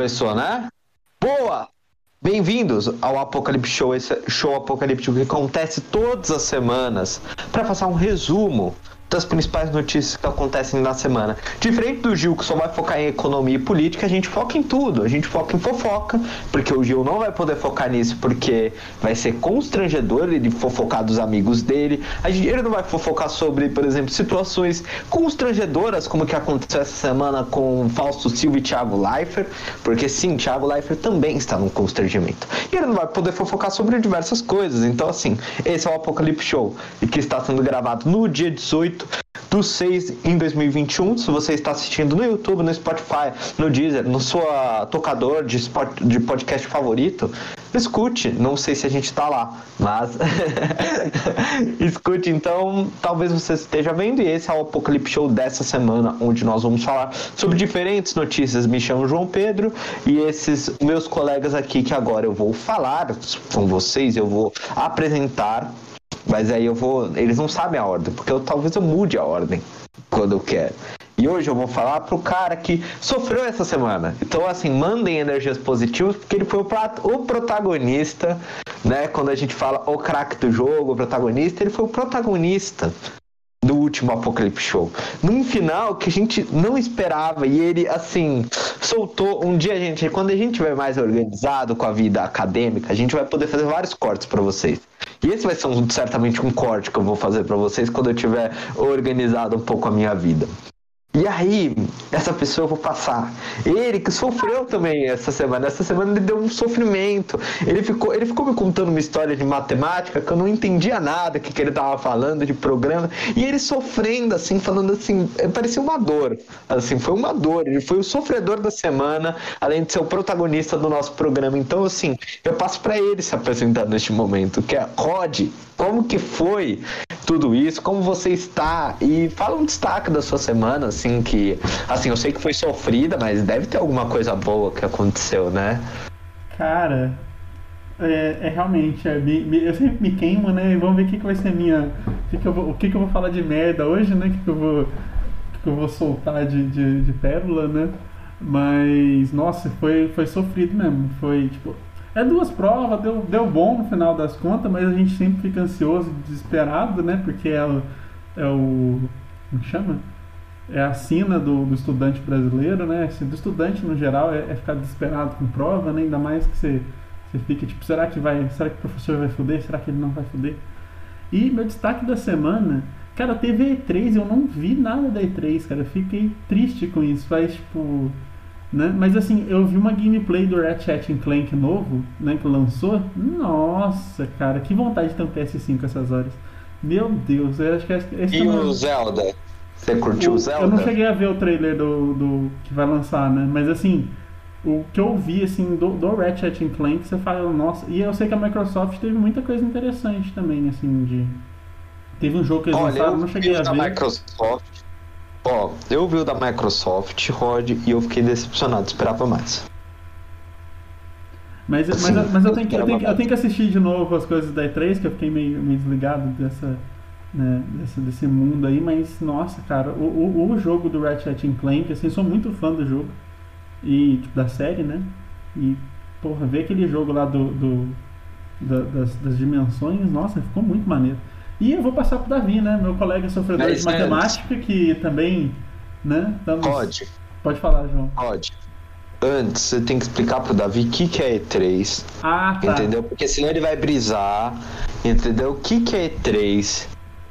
Começou, né? Boa! Bem-vindos ao Apocalipse Show, esse show apocalíptico que acontece todas as semanas para passar um resumo das principais notícias que acontecem na semana. Diferente do Gil, que só vai focar em economia e política, a gente foca em tudo. A gente foca em fofoca, porque o Gil não vai poder focar nisso, porque vai ser constrangedor ele fofocar dos amigos dele. A gente, ele não vai fofocar sobre, por exemplo, situações constrangedoras, como que aconteceu essa semana com Fausto Silva e Thiago Leifert, porque sim, Thiago Leifert também está num constrangimento. E ele não vai poder fofocar sobre diversas coisas. Então, assim, esse é o Apocalipse Show, que está sendo gravado no dia 18 do 6 em 2021. Se você está assistindo no YouTube, no Spotify, no Deezer, no seu tocador de, spot, de podcast favorito, escute. Não sei se a gente está lá, mas escute. Então, talvez você esteja vendo. E esse é o Apocalipse Show dessa semana, onde nós vamos falar sobre diferentes notícias. Me chamo João Pedro e esses meus colegas aqui que agora eu vou falar com vocês, eu vou apresentar mas aí eu vou. Eles não sabem a ordem, porque eu talvez eu mude a ordem quando eu quero. E hoje eu vou falar pro cara que sofreu essa semana. Então, assim, mandem energias positivas, porque ele foi o, protagonista, né? Quando a gente fala o craque do jogo, o protagonista, ele foi o protagonista último Apocalipse Show. Num final que a gente não esperava e ele, assim, soltou. Um dia, gente, quando a gente tiver mais organizado com a vida acadêmica, a gente vai poder fazer vários cortes para vocês. E esse vai ser um, certamente um corte que eu vou fazer para vocês quando eu tiver organizado um pouco a minha vida. E aí, essa pessoa eu vou passar. Ele que sofreu também essa semana. Essa semana ele deu um sofrimento. Ele ficou, ele ficou me contando uma história de matemática que eu não entendia nada que, que ele tava falando de programa. E ele sofrendo, assim, falando assim, é, parecia uma dor. Assim, foi uma dor. Ele foi o sofredor da semana, além de ser o protagonista do nosso programa. Então, assim, eu passo para ele se apresentar neste momento, que é Rod. Como que foi tudo isso? Como você está? E fala um destaque da sua semana, assim, que. Assim, eu sei que foi sofrida, mas deve ter alguma coisa boa que aconteceu, né? Cara, é, é realmente, é, eu sempre me queimo, né? Vamos ver o que, que vai ser minha. O que, que, eu vou, o que, que eu vou falar de merda hoje, né? O que, que eu vou. que, eu vou soltar de, de, de pérola, né? Mas, nossa, foi, foi sofrido mesmo. Foi, tipo, é duas provas, deu, deu bom no final das contas, mas a gente sempre fica ansioso, desesperado, né? Porque é o. É o como chama? É a sina do, do estudante brasileiro, né? Assim, do estudante no geral é, é, ficar desesperado com prova, né? Ainda mais que você, você fica tipo, será que vai. Será que o professor vai foder? Será que ele não vai foder? E meu destaque da semana, cara, teve E3, eu não vi nada da E3, cara. Eu fiquei triste com isso. Faz tipo né? Mas assim, eu vi uma gameplay do Ratchet Clank novo, né, que lançou. Nossa, cara, que vontade de ter um PS5 essas horas. Meu Deus, eu acho que esse E o Zelda? Você curtiu o, Zelda? Eu não cheguei a ver o trailer do, do que vai lançar, né? Mas assim, o que eu vi assim do, do Ratchet Clank, você fala, nossa, e eu sei que a Microsoft teve muita coisa interessante também, assim, de teve um jogo que eles Olha, lançaram, não cheguei a ver. Microsoft Ó, eu vi o da Microsoft, Rod, e eu fiquei decepcionado, esperava mais. Mas, assim, mas, mas eu, tenho que, eu, tenho, eu tenho que assistir de novo as coisas da E3, que eu fiquei meio, meio desligado dessa, né, desse, desse mundo aí, mas nossa, cara, o, o, o jogo do Ratchet Clank, assim, sou muito fã do jogo, e tipo, da série, né? E, porra, ver aquele jogo lá do, do da, das, das dimensões, nossa, ficou muito maneiro. E eu vou passar para o Davi, né? Meu colega sofredor Mas, de matemática, que também, né? Estamos... Pode. Pode falar, João. Pode. Antes, você tem que explicar pro Davi o que, que é E3. Ah, tá. Entendeu? Porque senão ele vai brisar. Entendeu? O que, que é E3?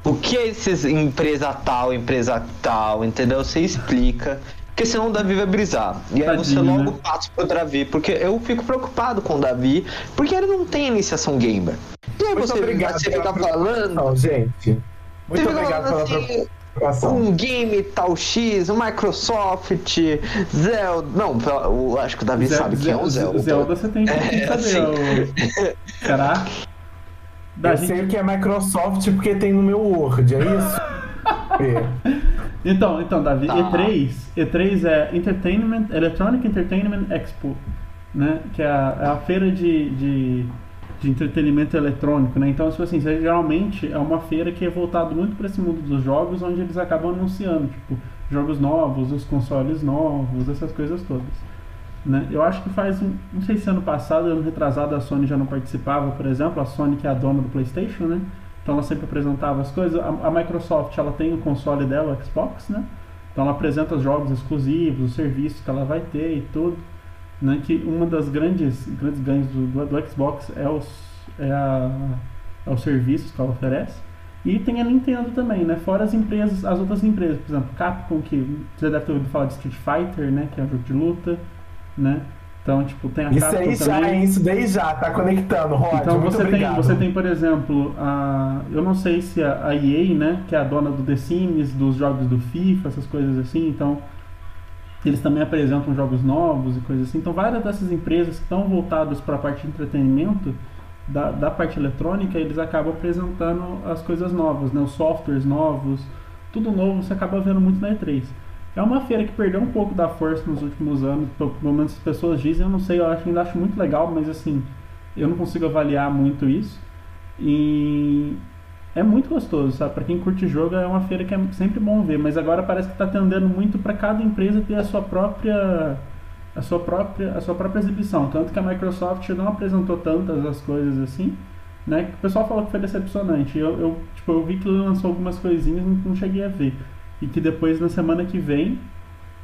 O que é esses empresa tal, empresa tal, entendeu? Você explica. Porque senão o Davi vai brisar. E aí Tadinho, você logo né? passa pro Davi. Porque eu fico preocupado com o Davi, porque ele não tem iniciação gamer. E aí Muito você, obrigado você fica falando. Não, gente. Muito obrigado pela assim, preocupação. Um game tal X, um Microsoft, Zelda. Não, eu acho que o Davi Zelda, sabe quem é o Zelda. Zelda você tem que é, saber. Assim. O... Da eu gente... sei o que é Microsoft porque tem no meu Word, é isso? é. Então, então, Davi, tá. E3, E3 é Entertainment, Electronic Entertainment Expo, né? Que é a, é a feira de, de de entretenimento eletrônico, né? Então, tipo assim, geralmente é uma feira que é voltada muito para esse mundo dos jogos, onde eles acabam anunciando, tipo, jogos novos, os consoles novos, essas coisas todas. Né? Eu acho que faz, não sei se ano passado, ano retrasado, a Sony já não participava, por exemplo, a Sony que é a dona do PlayStation, né? Então ela sempre apresentava as coisas. A, a Microsoft ela tem o console dela, o Xbox, né? Então ela apresenta os jogos exclusivos, os serviços que ela vai ter e tudo. Né? Que uma das grandes, grandes ganhos do, do, do Xbox é os, é, a, é os serviços que ela oferece. E tem a Nintendo também, né? Fora as empresas, as outras empresas, por exemplo, Capcom, que você deve ter ouvido falar de Street Fighter, né? Que é um jogo de luta, né? Então, tipo, tem a isso aí já, também. isso daí já, tá conectando, Rod. Então você tem, você tem, por exemplo, a, eu não sei se a, a EA, né, que é a dona do The Sims, dos jogos do FIFA, essas coisas assim, então eles também apresentam jogos novos e coisas assim. Então várias dessas empresas que estão voltadas para a parte de entretenimento da, da parte eletrônica, eles acabam apresentando as coisas novas, né, os softwares novos, tudo novo você acaba vendo muito na E3. É uma feira que perdeu um pouco da força nos últimos anos, pelo menos as pessoas dizem, eu não sei, eu acho, ainda acho muito legal, mas assim, eu não consigo avaliar muito isso. E é muito gostoso, sabe? Pra quem curte jogo é uma feira que é sempre bom ver, mas agora parece que tá tendendo muito para cada empresa ter a sua própria a sua própria a sua própria exibição, tanto que a Microsoft não apresentou tantas as coisas assim, né? Que o pessoal falou que foi decepcionante. Eu, eu tipo, eu vi que lançou algumas coisinhas, não, não cheguei a ver. E que depois na semana que vem,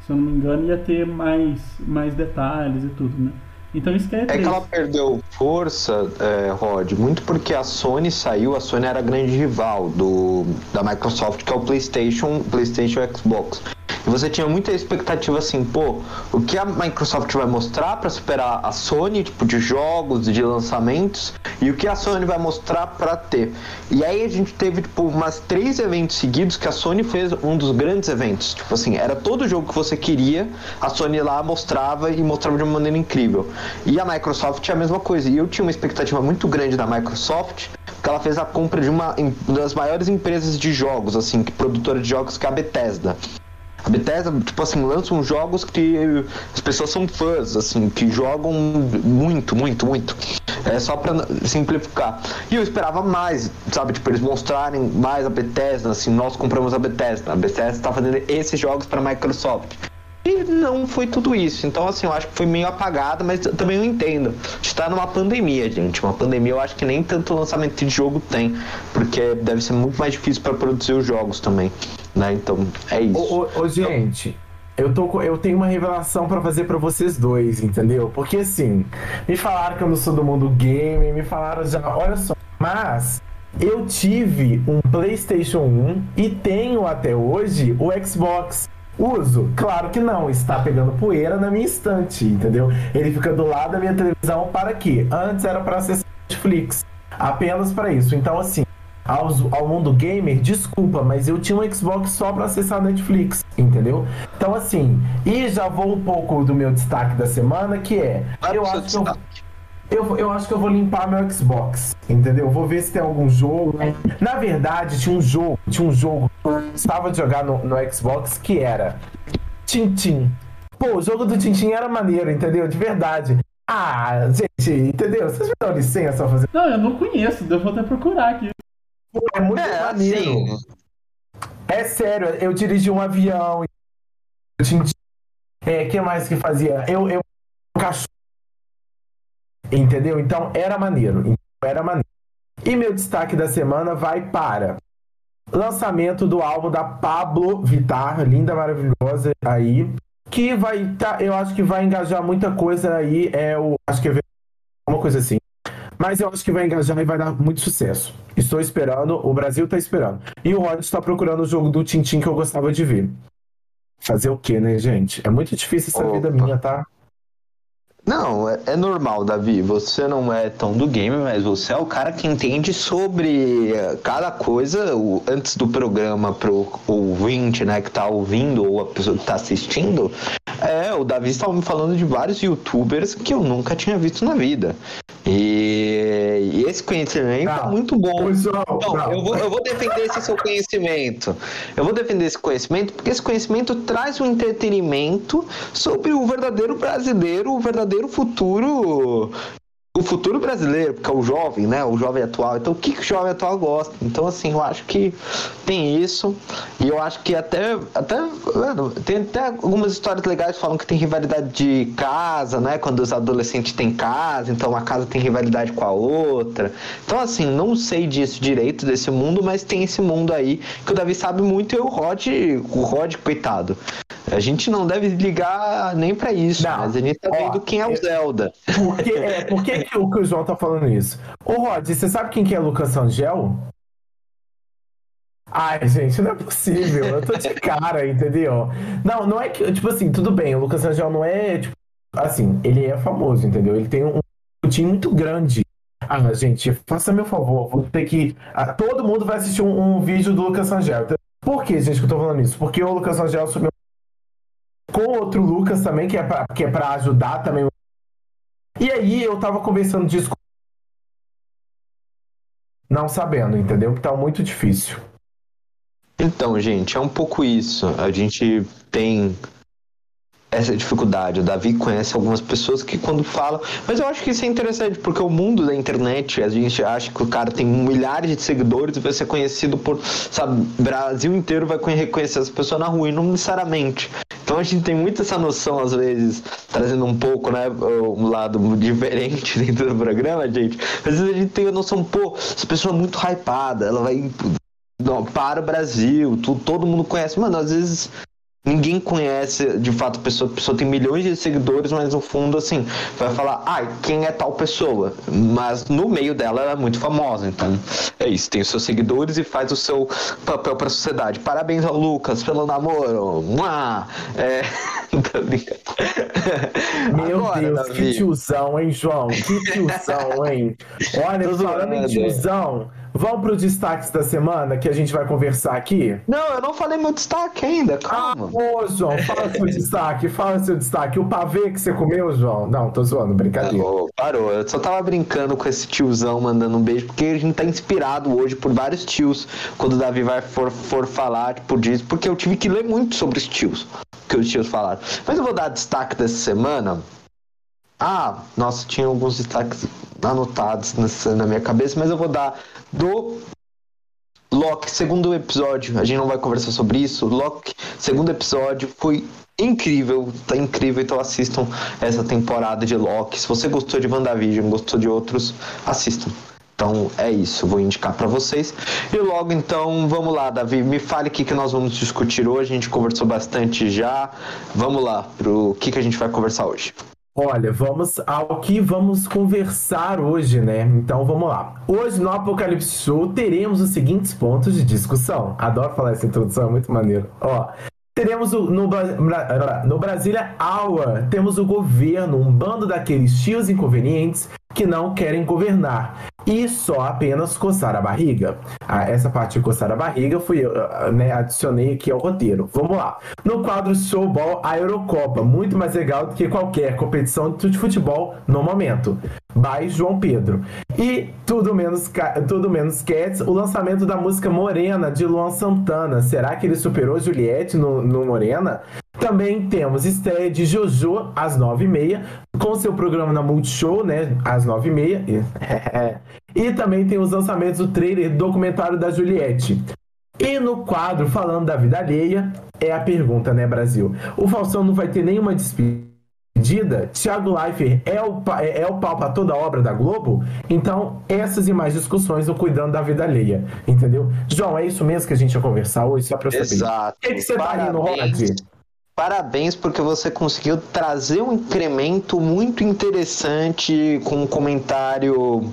se eu não me engano, ia ter mais mais detalhes e tudo, né? Então isso que é, É que ela perdeu força, é, Rod, muito porque a Sony saiu, a Sony era a grande rival do, da Microsoft, que é o PlayStation, PlayStation Xbox. E você tinha muita expectativa assim, pô, o que a Microsoft vai mostrar para superar a Sony, tipo, de jogos, de lançamentos, e o que a Sony vai mostrar para ter. E aí a gente teve, tipo, umas três eventos seguidos que a Sony fez um dos grandes eventos. Tipo assim, era todo jogo que você queria, a Sony lá mostrava e mostrava de uma maneira incrível. E a Microsoft é a mesma coisa. E eu tinha uma expectativa muito grande da Microsoft, porque ela fez a compra de uma das maiores empresas de jogos, assim, que produtora de jogos, que é a Bethesda. A Bethesda, tipo assim, lançam jogos que as pessoas são fãs, assim, que jogam muito, muito, muito. É só pra simplificar. E eu esperava mais, sabe? Tipo, eles mostrarem mais a Bethesda, assim, nós compramos a Bethesda. A Bethesda tá fazendo esses jogos pra Microsoft. E não foi tudo isso. Então, assim, eu acho que foi meio apagada, mas também eu entendo. A gente tá numa pandemia, gente. Uma pandemia eu acho que nem tanto lançamento de jogo tem. Porque deve ser muito mais difícil pra produzir os jogos também. Né? Então, é isso. Ô, ô, ô, gente, eu, tô, eu tenho uma revelação pra fazer pra vocês dois, entendeu? Porque assim, me falaram que eu não sou do mundo game, me falaram já, olha só, mas eu tive um PlayStation 1 e tenho até hoje o Xbox. Uso? Claro que não, está pegando poeira na minha estante, entendeu? Ele fica do lado da minha televisão para quê? Antes era para acessar Netflix, apenas para isso. Então, assim, aos- ao mundo gamer, desculpa, mas eu tinha um Xbox só para acessar a Netflix, entendeu? Então, assim, e já vou um pouco do meu destaque da semana, que é. Eu acho, que eu, eu, eu acho que eu vou limpar meu Xbox, entendeu? Vou ver se tem algum jogo. Na verdade, tinha um jogo, tinha um jogo que eu gostava de jogar no, no Xbox que era Tintin. Pô, o jogo do Tintin era maneiro, entendeu? De verdade. Ah, gente, entendeu? Vocês me dão licença pra fazer. Não, eu não conheço, eu vou até procurar aqui. Pô, é muito É, maneiro. assim, É sério, eu dirigi um avião. Tintin. É, que mais que fazia? Eu, eu cachorro. Entendeu? Então era maneiro. Então, Era maneiro. E meu destaque da semana vai para lançamento do álbum da Pablo Vittar, linda, maravilhosa aí, que vai tá, eu acho que vai engajar muita coisa aí, é o acho que é uma coisa assim. Mas eu acho que vai engajar e vai dar muito sucesso. Estou esperando, o Brasil tá esperando. E o Rod está procurando o jogo do Tintin que eu gostava de ver. Fazer o quê, né, gente? É muito difícil essa Opa. vida minha, tá? Não, é, é normal, Davi. Você não é tão do game, mas você é o cara que entende sobre eh, cada coisa. O- antes do programa, pro ouvinte, né, que tá ouvindo ou a pessoa que tá assistindo, é, o Davi estava me falando de vários youtubers que eu nunca tinha visto na vida. E esse conhecimento é Não. muito bom. Pessoal, Não, não. eu vou, eu vou defender esse seu conhecimento. Eu vou defender esse conhecimento porque esse conhecimento traz um entretenimento sobre o verdadeiro brasileiro, o verdadeiro futuro. O futuro brasileiro, porque é o jovem, né? O jovem atual. Então, o que, que o jovem atual gosta? Então, assim, eu acho que tem isso. E eu acho que até. até mano, tem até algumas histórias legais que falam que tem rivalidade de casa, né? Quando os adolescentes têm casa, então uma casa tem rivalidade com a outra. Então, assim, não sei disso direito, desse mundo, mas tem esse mundo aí que o Davi sabe muito e o Rod, o Rod, coitado. A gente não deve ligar nem para isso, não. mas a gente tá vendo Ó, quem é o Zelda. Por que, é, por que, o, que o João tá falando isso? Ô, Rod, você sabe quem que é Lucas Angel? Ai, gente, não é possível. Eu tô de cara, entendeu? Não, não é que, tipo assim, tudo bem, o Lucas Angel não é, tipo, assim, ele é famoso, entendeu? Ele tem um, time muito grande. Ah, gente, faça meu favor, vou ter que. Ah, todo mundo vai assistir um, um, vídeo do Lucas Angel. Por que, gente, que eu tô falando isso? Porque o Lucas Angel subiu com outro Lucas também, que é pra, que é pra ajudar também. E aí eu tava conversando disso não sabendo, entendeu? Porque tá muito difícil. Então, gente, é um pouco isso. A gente tem essa dificuldade. O Davi conhece algumas pessoas que quando falam. Mas eu acho que isso é interessante, porque o mundo da internet, a gente acha que o cara tem milhares de seguidores e vai ser conhecido por. Sabe, Brasil inteiro vai reconhecer essa pessoa na rua, e não necessariamente. Então a gente tem muito essa noção, às vezes, trazendo um pouco, né, um lado diferente dentro do programa, gente. Às vezes a gente tem a noção, pô, essa pessoa é muito hypada, ela vai não, para o Brasil, tu, todo mundo conhece. Mano, às vezes ninguém conhece de fato a pessoa, a pessoa tem milhões de seguidores, mas no fundo, assim, vai falar, ai, ah, quem é tal pessoa? Mas no meio dela ela é muito famosa, então é isso, tem os seus seguidores e faz o seu papel para a sociedade. Parabéns ao Lucas pelo namoro. Mua! É... Meu Agora, Deus, Davi. que tiozão, hein, João? Que tiozão, hein? Olha, falando em tiozão. Vamos para os destaques da semana que a gente vai conversar aqui? Não, eu não falei meu destaque ainda, calma. Ah, ô, João, fala seu destaque, fala seu destaque. O pavê que você comeu, João? Não, tô zoando, brincadeira. Parou, parou. Eu só tava brincando com esse tiozão mandando um beijo, porque a gente tá inspirado hoje por vários tios quando o Davi vai for, for falar tipo, disso, porque eu tive que ler muito sobre os tios, que os tios falaram. Mas eu vou dar destaque dessa semana. Ah, nossa, tinha alguns destaques anotados nessa, na minha cabeça, mas eu vou dar do Loki, segundo episódio. A gente não vai conversar sobre isso. Loki, segundo episódio, foi incrível, tá incrível. Então assistam essa temporada de Loki. Se você gostou de WandaVision, gostou de outros, assistam. Então é isso, vou indicar para vocês. E logo então, vamos lá, Davi, me fale o que, que nós vamos discutir hoje. A gente conversou bastante já. Vamos lá, pro que, que a gente vai conversar hoje. Olha, vamos ao que vamos conversar hoje, né? Então vamos lá. Hoje no Apocalipse Show teremos os seguintes pontos de discussão. Adoro falar essa introdução, é muito maneiro. Ó, Teremos o, no, no Brasília Hour, temos o governo, um bando daqueles tios inconvenientes que não querem governar e só apenas coçar a barriga. Ah, essa parte de coçar a barriga fui eu, ah, né, adicionei aqui ao roteiro. Vamos lá. No quadro Showball, a Eurocopa, muito mais legal do que qualquer competição de futebol no momento. By João Pedro. E tudo menos, tudo menos Cats, o lançamento da música Morena de Luan Santana. Será que ele superou Juliette no, no Morena? Também temos estreia de Jojo às 9h30, com seu programa na Multishow, né? Às 9h30. e também tem os lançamentos do trailer do documentário da Juliette. E no quadro Falando da Vida Alheia, é a pergunta, né, Brasil? O Falsão não vai ter nenhuma despedida? Thiago Leifert é o, é, é o pau para toda a obra da Globo? Então, essas e mais discussões no Cuidando da Vida Alheia, entendeu? João, é isso mesmo que a gente ia conversar hoje, só para eu saber. Exato. O que, que você Parabéns. tá rindo, Rod? Parabéns porque você conseguiu trazer um incremento muito interessante com um comentário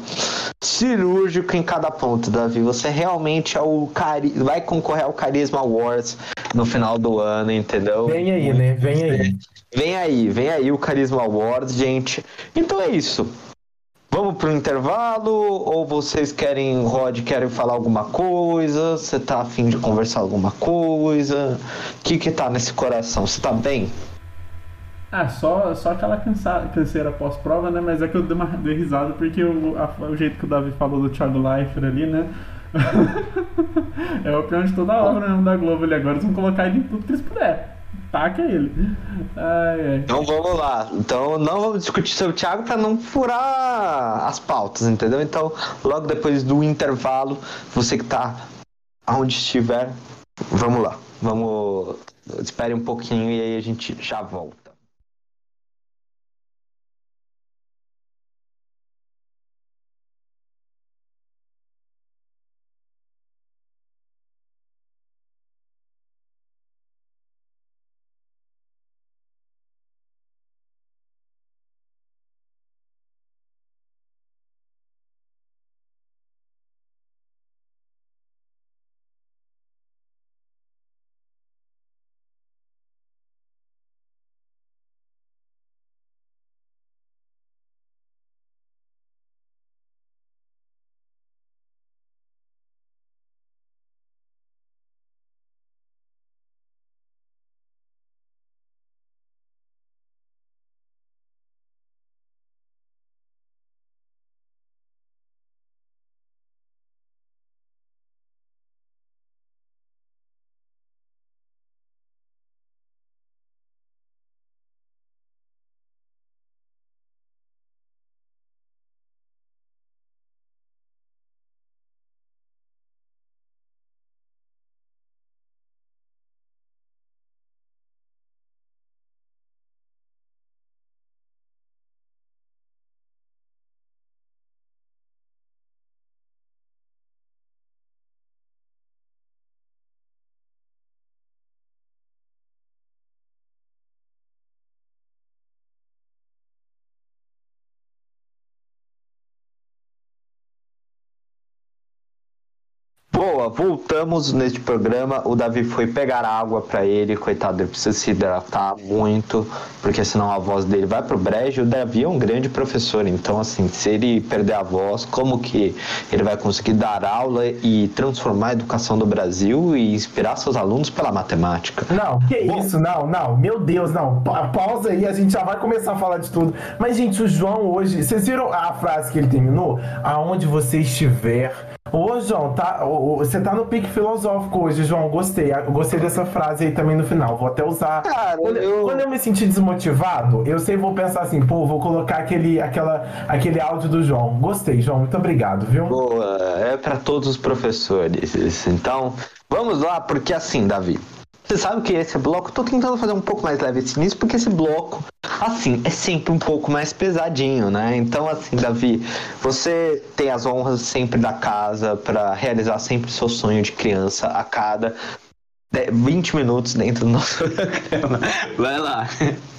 cirúrgico em cada ponto, Davi. Você realmente é o cari vai concorrer ao Carisma Awards no final do ano, entendeu? Vem aí, né? Vem aí. Vem aí, vem aí o Carisma Awards, gente. Então é isso. Vamos pro intervalo ou vocês querem, Rod, querem falar alguma coisa? Você tá afim de conversar alguma coisa? O que que tá nesse coração? Você tá bem? Ah, só, só aquela cansa, canseira pós-prova, né? Mas é que eu dei uma dei risada porque o, a, o jeito que o Davi falou do Thiago Leifert ali, né? é o pior de toda a obra né, da Globo ali agora. Eles vão colocar ele em tudo que eles puderem. Taca ele. Ai, ai. Então vamos lá. Então não vamos discutir sobre o Thiago para não furar as pautas, entendeu? Então, logo depois do intervalo, você que tá aonde estiver, vamos lá. Vamos. Espere um pouquinho e aí a gente já volta. Voltamos neste programa. O Davi foi pegar água para ele, coitado, ele precisa se hidratar muito, porque senão a voz dele vai pro brejo. O Davi é um grande professor, então assim, se ele perder a voz, como que ele vai conseguir dar aula e transformar a educação do Brasil e inspirar seus alunos pela matemática? Não, que Bom, isso, não, não, meu Deus, não. Pa pausa aí, a gente já vai começar a falar de tudo. Mas, gente, o João hoje, vocês viram a frase que ele terminou? Aonde você estiver Ô, João, tá, você tá no pique filosófico hoje, João. Gostei. Eu gostei dessa frase aí também no final. Vou até usar. Cara, quando eu... quando eu me sentir desmotivado, eu sei, vou pensar assim, pô, vou colocar aquele, aquela, aquele áudio do João. Gostei, João. Muito obrigado, viu? Boa, é para todos os professores. Então, vamos lá, porque assim, Davi. Você sabe que esse bloco, tô tentando fazer um pouco mais leve esse início, porque esse bloco assim, é sempre um pouco mais pesadinho, né? Então, assim, Davi, você tem as honras sempre da casa para realizar sempre seu sonho de criança a cada 20 minutos dentro do nosso programa. Vai lá.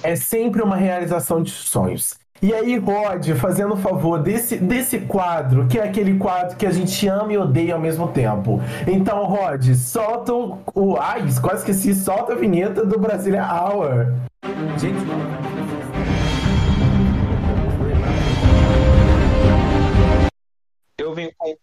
É sempre uma realização de sonhos. E aí, Rod, fazendo favor desse, desse quadro, que é aquele quadro que a gente ama e odeia ao mesmo tempo. Então, Rod, solta o. o ai, quase esqueci, solta a vinheta do Brasília Hour. Gente. Eu vim com.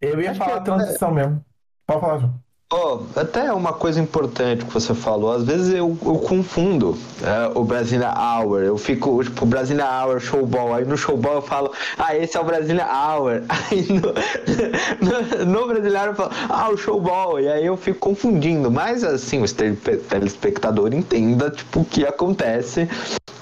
Eu ia Acho falar a transição é... mesmo. Pode falar, João. Oh, até uma coisa importante que você falou, às vezes eu, eu confundo é, o Brasília Hour, eu fico, tipo, Brasília Hour, showball, aí no showball eu falo, ah, esse é o Brasília Hour, aí no, no, no Brasileiro eu falo, ah, o showball, e aí eu fico confundindo, mas assim, o telespectador entenda, tipo, o que acontece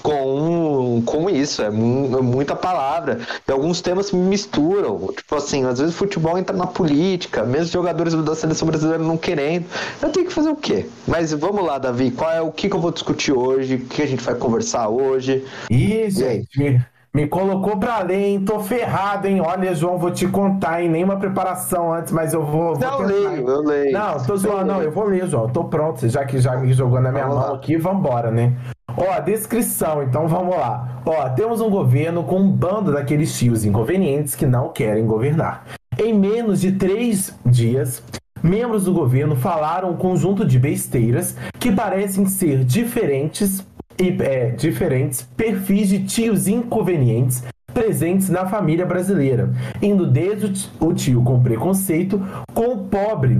com, com isso, é, mu é muita palavra, e alguns temas me misturam, tipo assim, às vezes o futebol entra na política, mesmo jogadores da seleção brasileira não querendo. Eu tenho que fazer o quê? Mas vamos lá, Davi, qual é o que, que eu vou discutir hoje? O que a gente vai conversar hoje? Gente, me, me colocou pra ler, hein? Tô ferrado, hein? Olha, João, vou te contar, hein? Nenhuma preparação antes, mas eu vou. vou não, eu leio, eu leio. Não, tô zoando, não, eu vou ler, João. Tô pronto, já que já me jogou na minha vamos mão lá. aqui, vambora, né? Ó, descrição, então vamos lá. Ó, temos um governo com um bando daqueles tios inconvenientes que não querem governar. Em menos de três dias, membros do governo falaram um conjunto de besteiras que parecem ser diferentes e é, diferentes perfis de tios inconvenientes presentes na família brasileira, indo desde o tio com preconceito com o pobre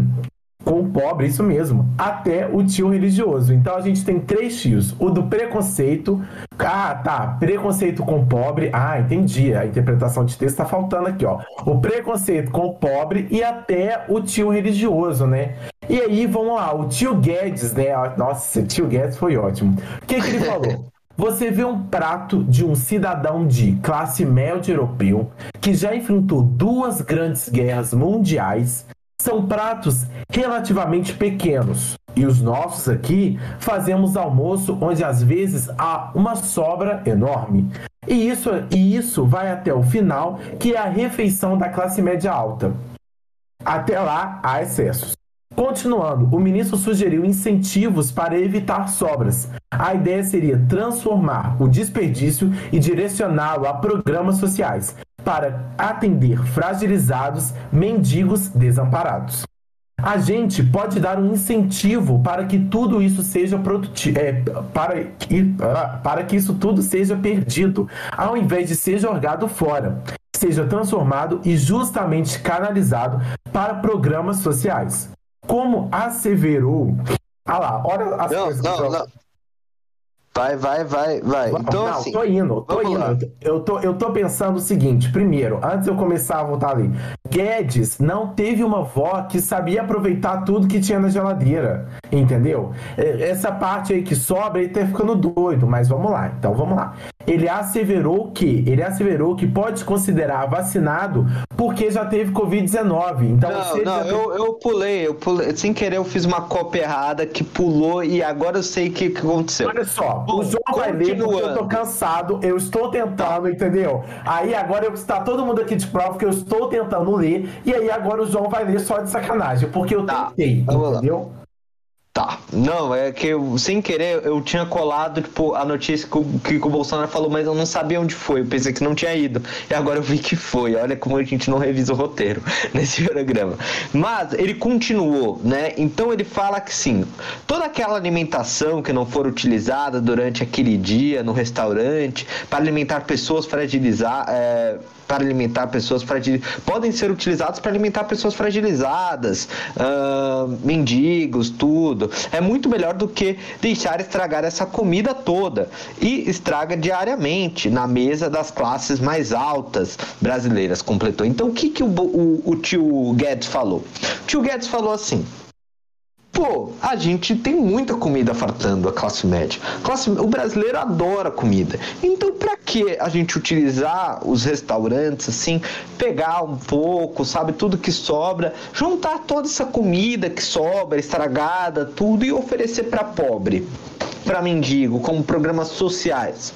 com o pobre, isso mesmo, até o tio religioso. Então a gente tem três tios: o do preconceito. Ah, tá. Preconceito com o pobre. Ah, entendi. A interpretação de texto tá faltando aqui, ó. O preconceito com o pobre e até o tio religioso, né? E aí, vamos lá, o tio Guedes, né? Nossa, tio Guedes foi ótimo. O que, que ele falou? Você vê um prato de um cidadão de classe média europeu que já enfrentou duas grandes guerras mundiais. São pratos relativamente pequenos. E os nossos aqui fazemos almoço onde às vezes há uma sobra enorme. E isso, e isso vai até o final, que é a refeição da classe média alta. Até lá há excessos. Continuando, o ministro sugeriu incentivos para evitar sobras. A ideia seria transformar o desperdício e direcioná-lo a programas sociais para atender fragilizados, mendigos, desamparados. A gente pode dar um incentivo para que tudo isso seja produtivo, é, para, que, ah, para que isso tudo seja perdido, ao invés de ser jogado fora, seja transformado e justamente canalizado para programas sociais. Como asseverou. Ah lá, olha as não, coisas não, não. Vai, vai, vai, vai. Então, não, assim, tô indo, tô indo. lá. Eu tô, eu tô pensando o seguinte: primeiro, antes de eu começar a voltar ali, Guedes não teve uma avó que sabia aproveitar tudo que tinha na geladeira, entendeu? É, Essa parte aí que sobra, ele tá ficando doido, mas vamos lá, então vamos lá. Ele asseverou que ele asseverou que pode se considerar vacinado porque já teve Covid-19. Então, Não, não, teve- eu, eu pulei, eu pulei. Sem querer, eu fiz uma cópia errada que pulou e agora eu sei o que, que aconteceu. Olha só, Bom, o João vai ler porque eu tô cansado, eu estou tentando, entendeu? Aí agora eu, está todo mundo aqui de prova que eu estou tentando ler, e aí agora o João vai ler só de sacanagem, porque eu Tá, tentei, vamos lá. Tá. Não, é que eu, sem querer, eu tinha colado, tipo, a notícia que o, que o Bolsonaro falou, mas eu não sabia onde foi. Eu pensei que não tinha ido. E agora eu vi que foi. Olha como a gente não revisa o roteiro nesse programa. Mas ele continuou, né? Então ele fala que sim, toda aquela alimentação que não for utilizada durante aquele dia no restaurante para alimentar pessoas fragilizadas. É, para alimentar pessoas fragilizadas. Podem ser utilizados para alimentar pessoas fragilizadas, ah, mendigos, tudo. É muito melhor do que deixar estragar essa comida toda. E estraga diariamente na mesa das classes mais altas brasileiras, completou. Então o que, que o, o, o tio Guedes falou? O tio Guedes falou assim. Pô, a gente tem muita comida fartando a classe média. A Classe, o brasileiro adora comida. Então, pra que a gente utilizar os restaurantes assim, pegar um pouco, sabe, tudo que sobra, juntar toda essa comida que sobra, estragada, tudo e oferecer pra pobre, pra mendigo, como programas sociais?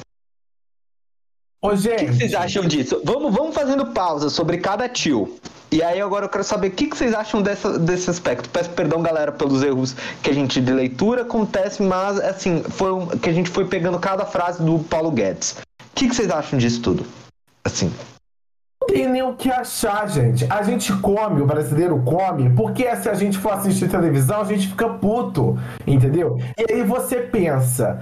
Ô, O gente, que, que vocês acham disso? Vamos, vamos fazendo pausa sobre cada tio. E aí agora eu quero saber o que, que vocês acham dessa, desse aspecto. Peço perdão, galera, pelos erros que a gente de leitura acontece, mas assim, foi um- que a gente foi pegando cada frase do Paulo Guedes. O que, que vocês acham disso tudo? Assim. não tem nem o que achar, gente. A gente come, o brasileiro come, porque se a gente for assistir televisão, a gente fica puto, entendeu? E aí você pensa,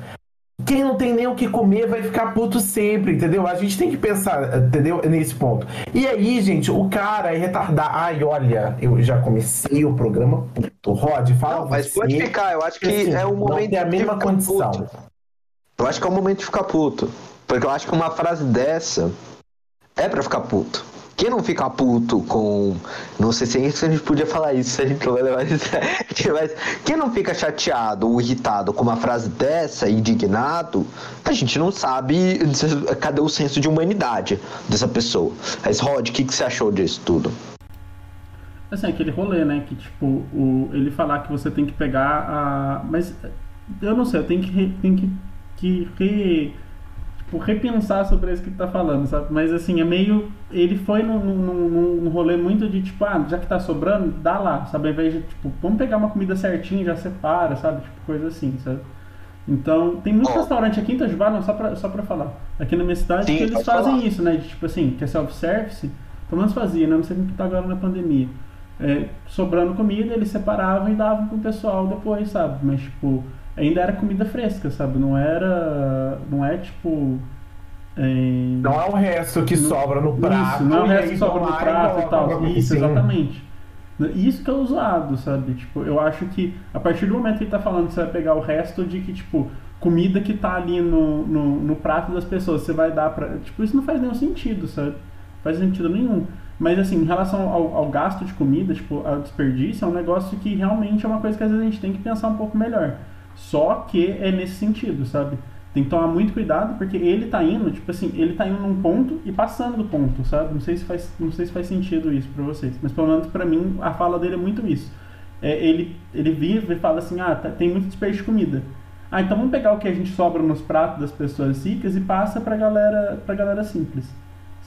quem não tem nem o que comer vai ficar puto sempre, entendeu? A gente tem que pensar, entendeu? Nesse ponto. E aí, gente, o cara é retardado. Ai, olha, eu já comecei o programa puto. Rod, fala Não, mas você. pode ficar, eu acho que Assim, é o não momento tem a mesma condição. puto. Eu acho que é o momento de ficar puto. Porque eu acho que uma frase dessa é pra ficar puto. Quem não fica puto com. Não sei se a gente podia falar isso, se a gente não vai levar isso. Mas quem não fica chateado ou irritado com uma frase dessa, indignado, a gente não sabe cadê o senso de humanidade dessa pessoa. Mas, Rod, o que, que você achou disso tudo? Assim, aquele rolê, né? Que tipo, o, ele falar que você tem que pegar a. Mas eu não sei, eu tenho que, re- tenho que, que re- tipo, repensar sobre isso que ele tá falando, sabe? Mas assim, é meio. Ele foi num, num, num- rolê muito de tipo, ah, já que tá sobrando, dá lá, sabe? Ao invés de, tipo, vamos pegar uma comida certinha, já separa, sabe? Tipo, coisa assim, sabe? Então, tem muito restaurante aqui em Itajubá, não, só pra, só pra falar. Aqui na minha cidade, Sim, que eles fazem falar. isso, né? De, tipo assim, que é self-service, pelo menos fazia, né? Não sei como que tá agora na pandemia. É, sobrando comida, eles separavam e davam pro pessoal depois, sabe? Mas, tipo, ainda era comida fresca, sabe? Não era. Não é tipo. é, Não é o resto que sobra no prato. isso, não é o resto que sobra no prato e tal. Isso, Sim. exatamente. Isso que é o zoado, sabe? Tipo, eu acho que a partir do momento que ele tá falando que você vai pegar o resto de que, tipo, comida que tá ali no, no, no prato das pessoas, você vai dar pra. Tipo, isso não faz nenhum sentido, sabe? Não faz sentido nenhum. Mas assim, em relação ao, ao, gasto de comida, tipo, ao desperdício, é um negócio que realmente é uma coisa que às vezes a gente tem que pensar um pouco melhor. Só que é nesse sentido, sabe? Tem que tomar muito cuidado porque ele tá indo, tipo assim, ele tá indo num ponto e passando do ponto, sabe? Não sei se faz, não sei se faz sentido isso para vocês, mas pelo menos para mim a fala dele é muito isso. É, ele ele vive e fala assim: "Ah, tá, tem muito desperdício de comida". Ah, então vamos pegar o que a gente sobra nos pratos das pessoas ricas e passa pra galera, pra galera simples,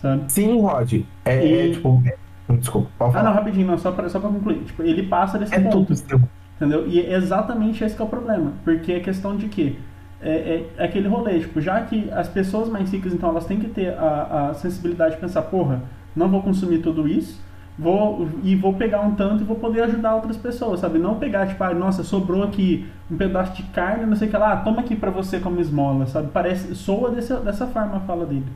sabe? Sim, Rod. É, e... é tipo. Desculpa, pode falar. Ah, não, rapidinho, não, só pra, só pra concluir. Tipo, ele passa desse é ponto. Tudo seu. Entendeu? E é exatamente esse que é o problema. Porque é questão de quê? É, é, é, aquele rolê, tipo, já que as pessoas mais ricas, então, elas têm que ter a, a sensibilidade de pensar, porra, não vou consumir tudo isso, vou e vou pegar um tanto e vou poder ajudar outras pessoas, sabe? Não pegar, tipo, ah, nossa, sobrou aqui um pedaço de carne, não sei o que lá, ah, toma aqui para você como esmola, sabe? Parece, soa desse, dessa forma a fala dele,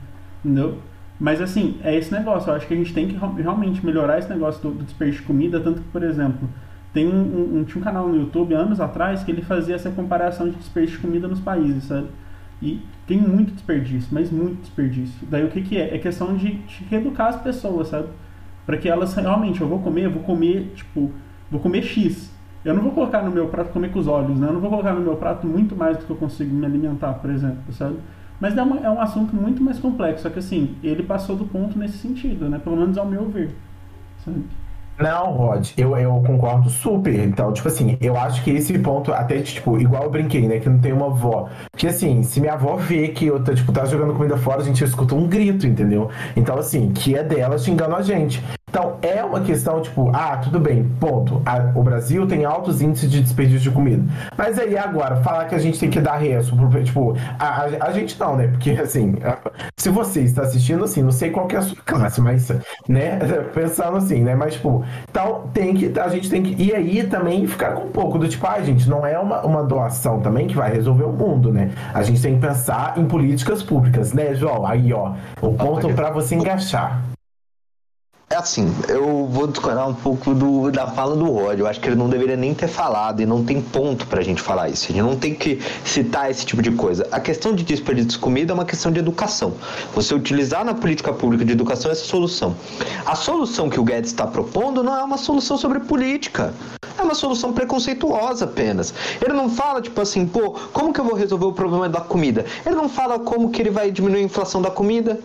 entendeu? Mas assim, é esse negócio, eu acho que a gente tem que realmente melhorar esse negócio do, do desperdício de comida, tanto que, por exemplo, tem um, um, tinha um canal no YouTube anos atrás que ele fazia essa comparação de desperdício de comida nos países, sabe? E tem muito desperdício, mas muito desperdício. Daí o que, que é? É questão de, de reeducar as pessoas, sabe? Para que elas realmente, eu vou comer, eu vou comer, tipo, vou comer X. Eu não vou colocar no meu prato comer com os olhos, né? Eu não vou colocar no meu prato muito mais do que eu consigo me alimentar, por exemplo, sabe? Mas é, uma, é um assunto muito mais complexo, só que assim, ele passou do ponto nesse sentido, né? Pelo menos ao meu ver, sabe? Não, Rod, eu, eu concordo super. Então, tipo assim, eu acho que esse ponto, até, tipo, igual eu brinquei, né? Que não tem uma avó. Porque assim, se minha avó vê que eu tô, tipo, tá jogando comida fora, a gente escuta um grito, entendeu? Então, assim, que é dela xingando a gente. Então, é uma questão, tipo, ah, tudo bem, ponto. O Brasil tem altos índices de desperdício de comida. Mas aí, agora, falar que a gente tem que dar resto, tipo, a, a, a, gente não, né? Porque, assim, se você está assistindo, assim, não sei qual é a sua classe, mas, né, pensando assim, né? Mas, tipo, então, tem que, a gente tem que, e aí também ficar com um pouco do tipo, ah, gente, não é uma, uma doação também que vai resolver o mundo, né? A gente tem que pensar em políticas públicas, né, João? Aí, ó, o ponto para você engaixar. É assim, eu vou discordar um pouco do, da fala do Rod. Eu acho que ele não deveria nem ter falado e não tem ponto pra gente falar isso. A gente não tem que citar esse tipo de coisa. A questão de desperdício de comida é uma questão de educação. Você utilizar na política pública de educação essa solução. A solução que o Guedes está propondo não é uma solução sobre política. É uma solução preconceituosa apenas. Ele não fala, tipo assim, pô, como que eu vou resolver o problema da comida? Ele não fala como que ele vai diminuir a inflação da comida.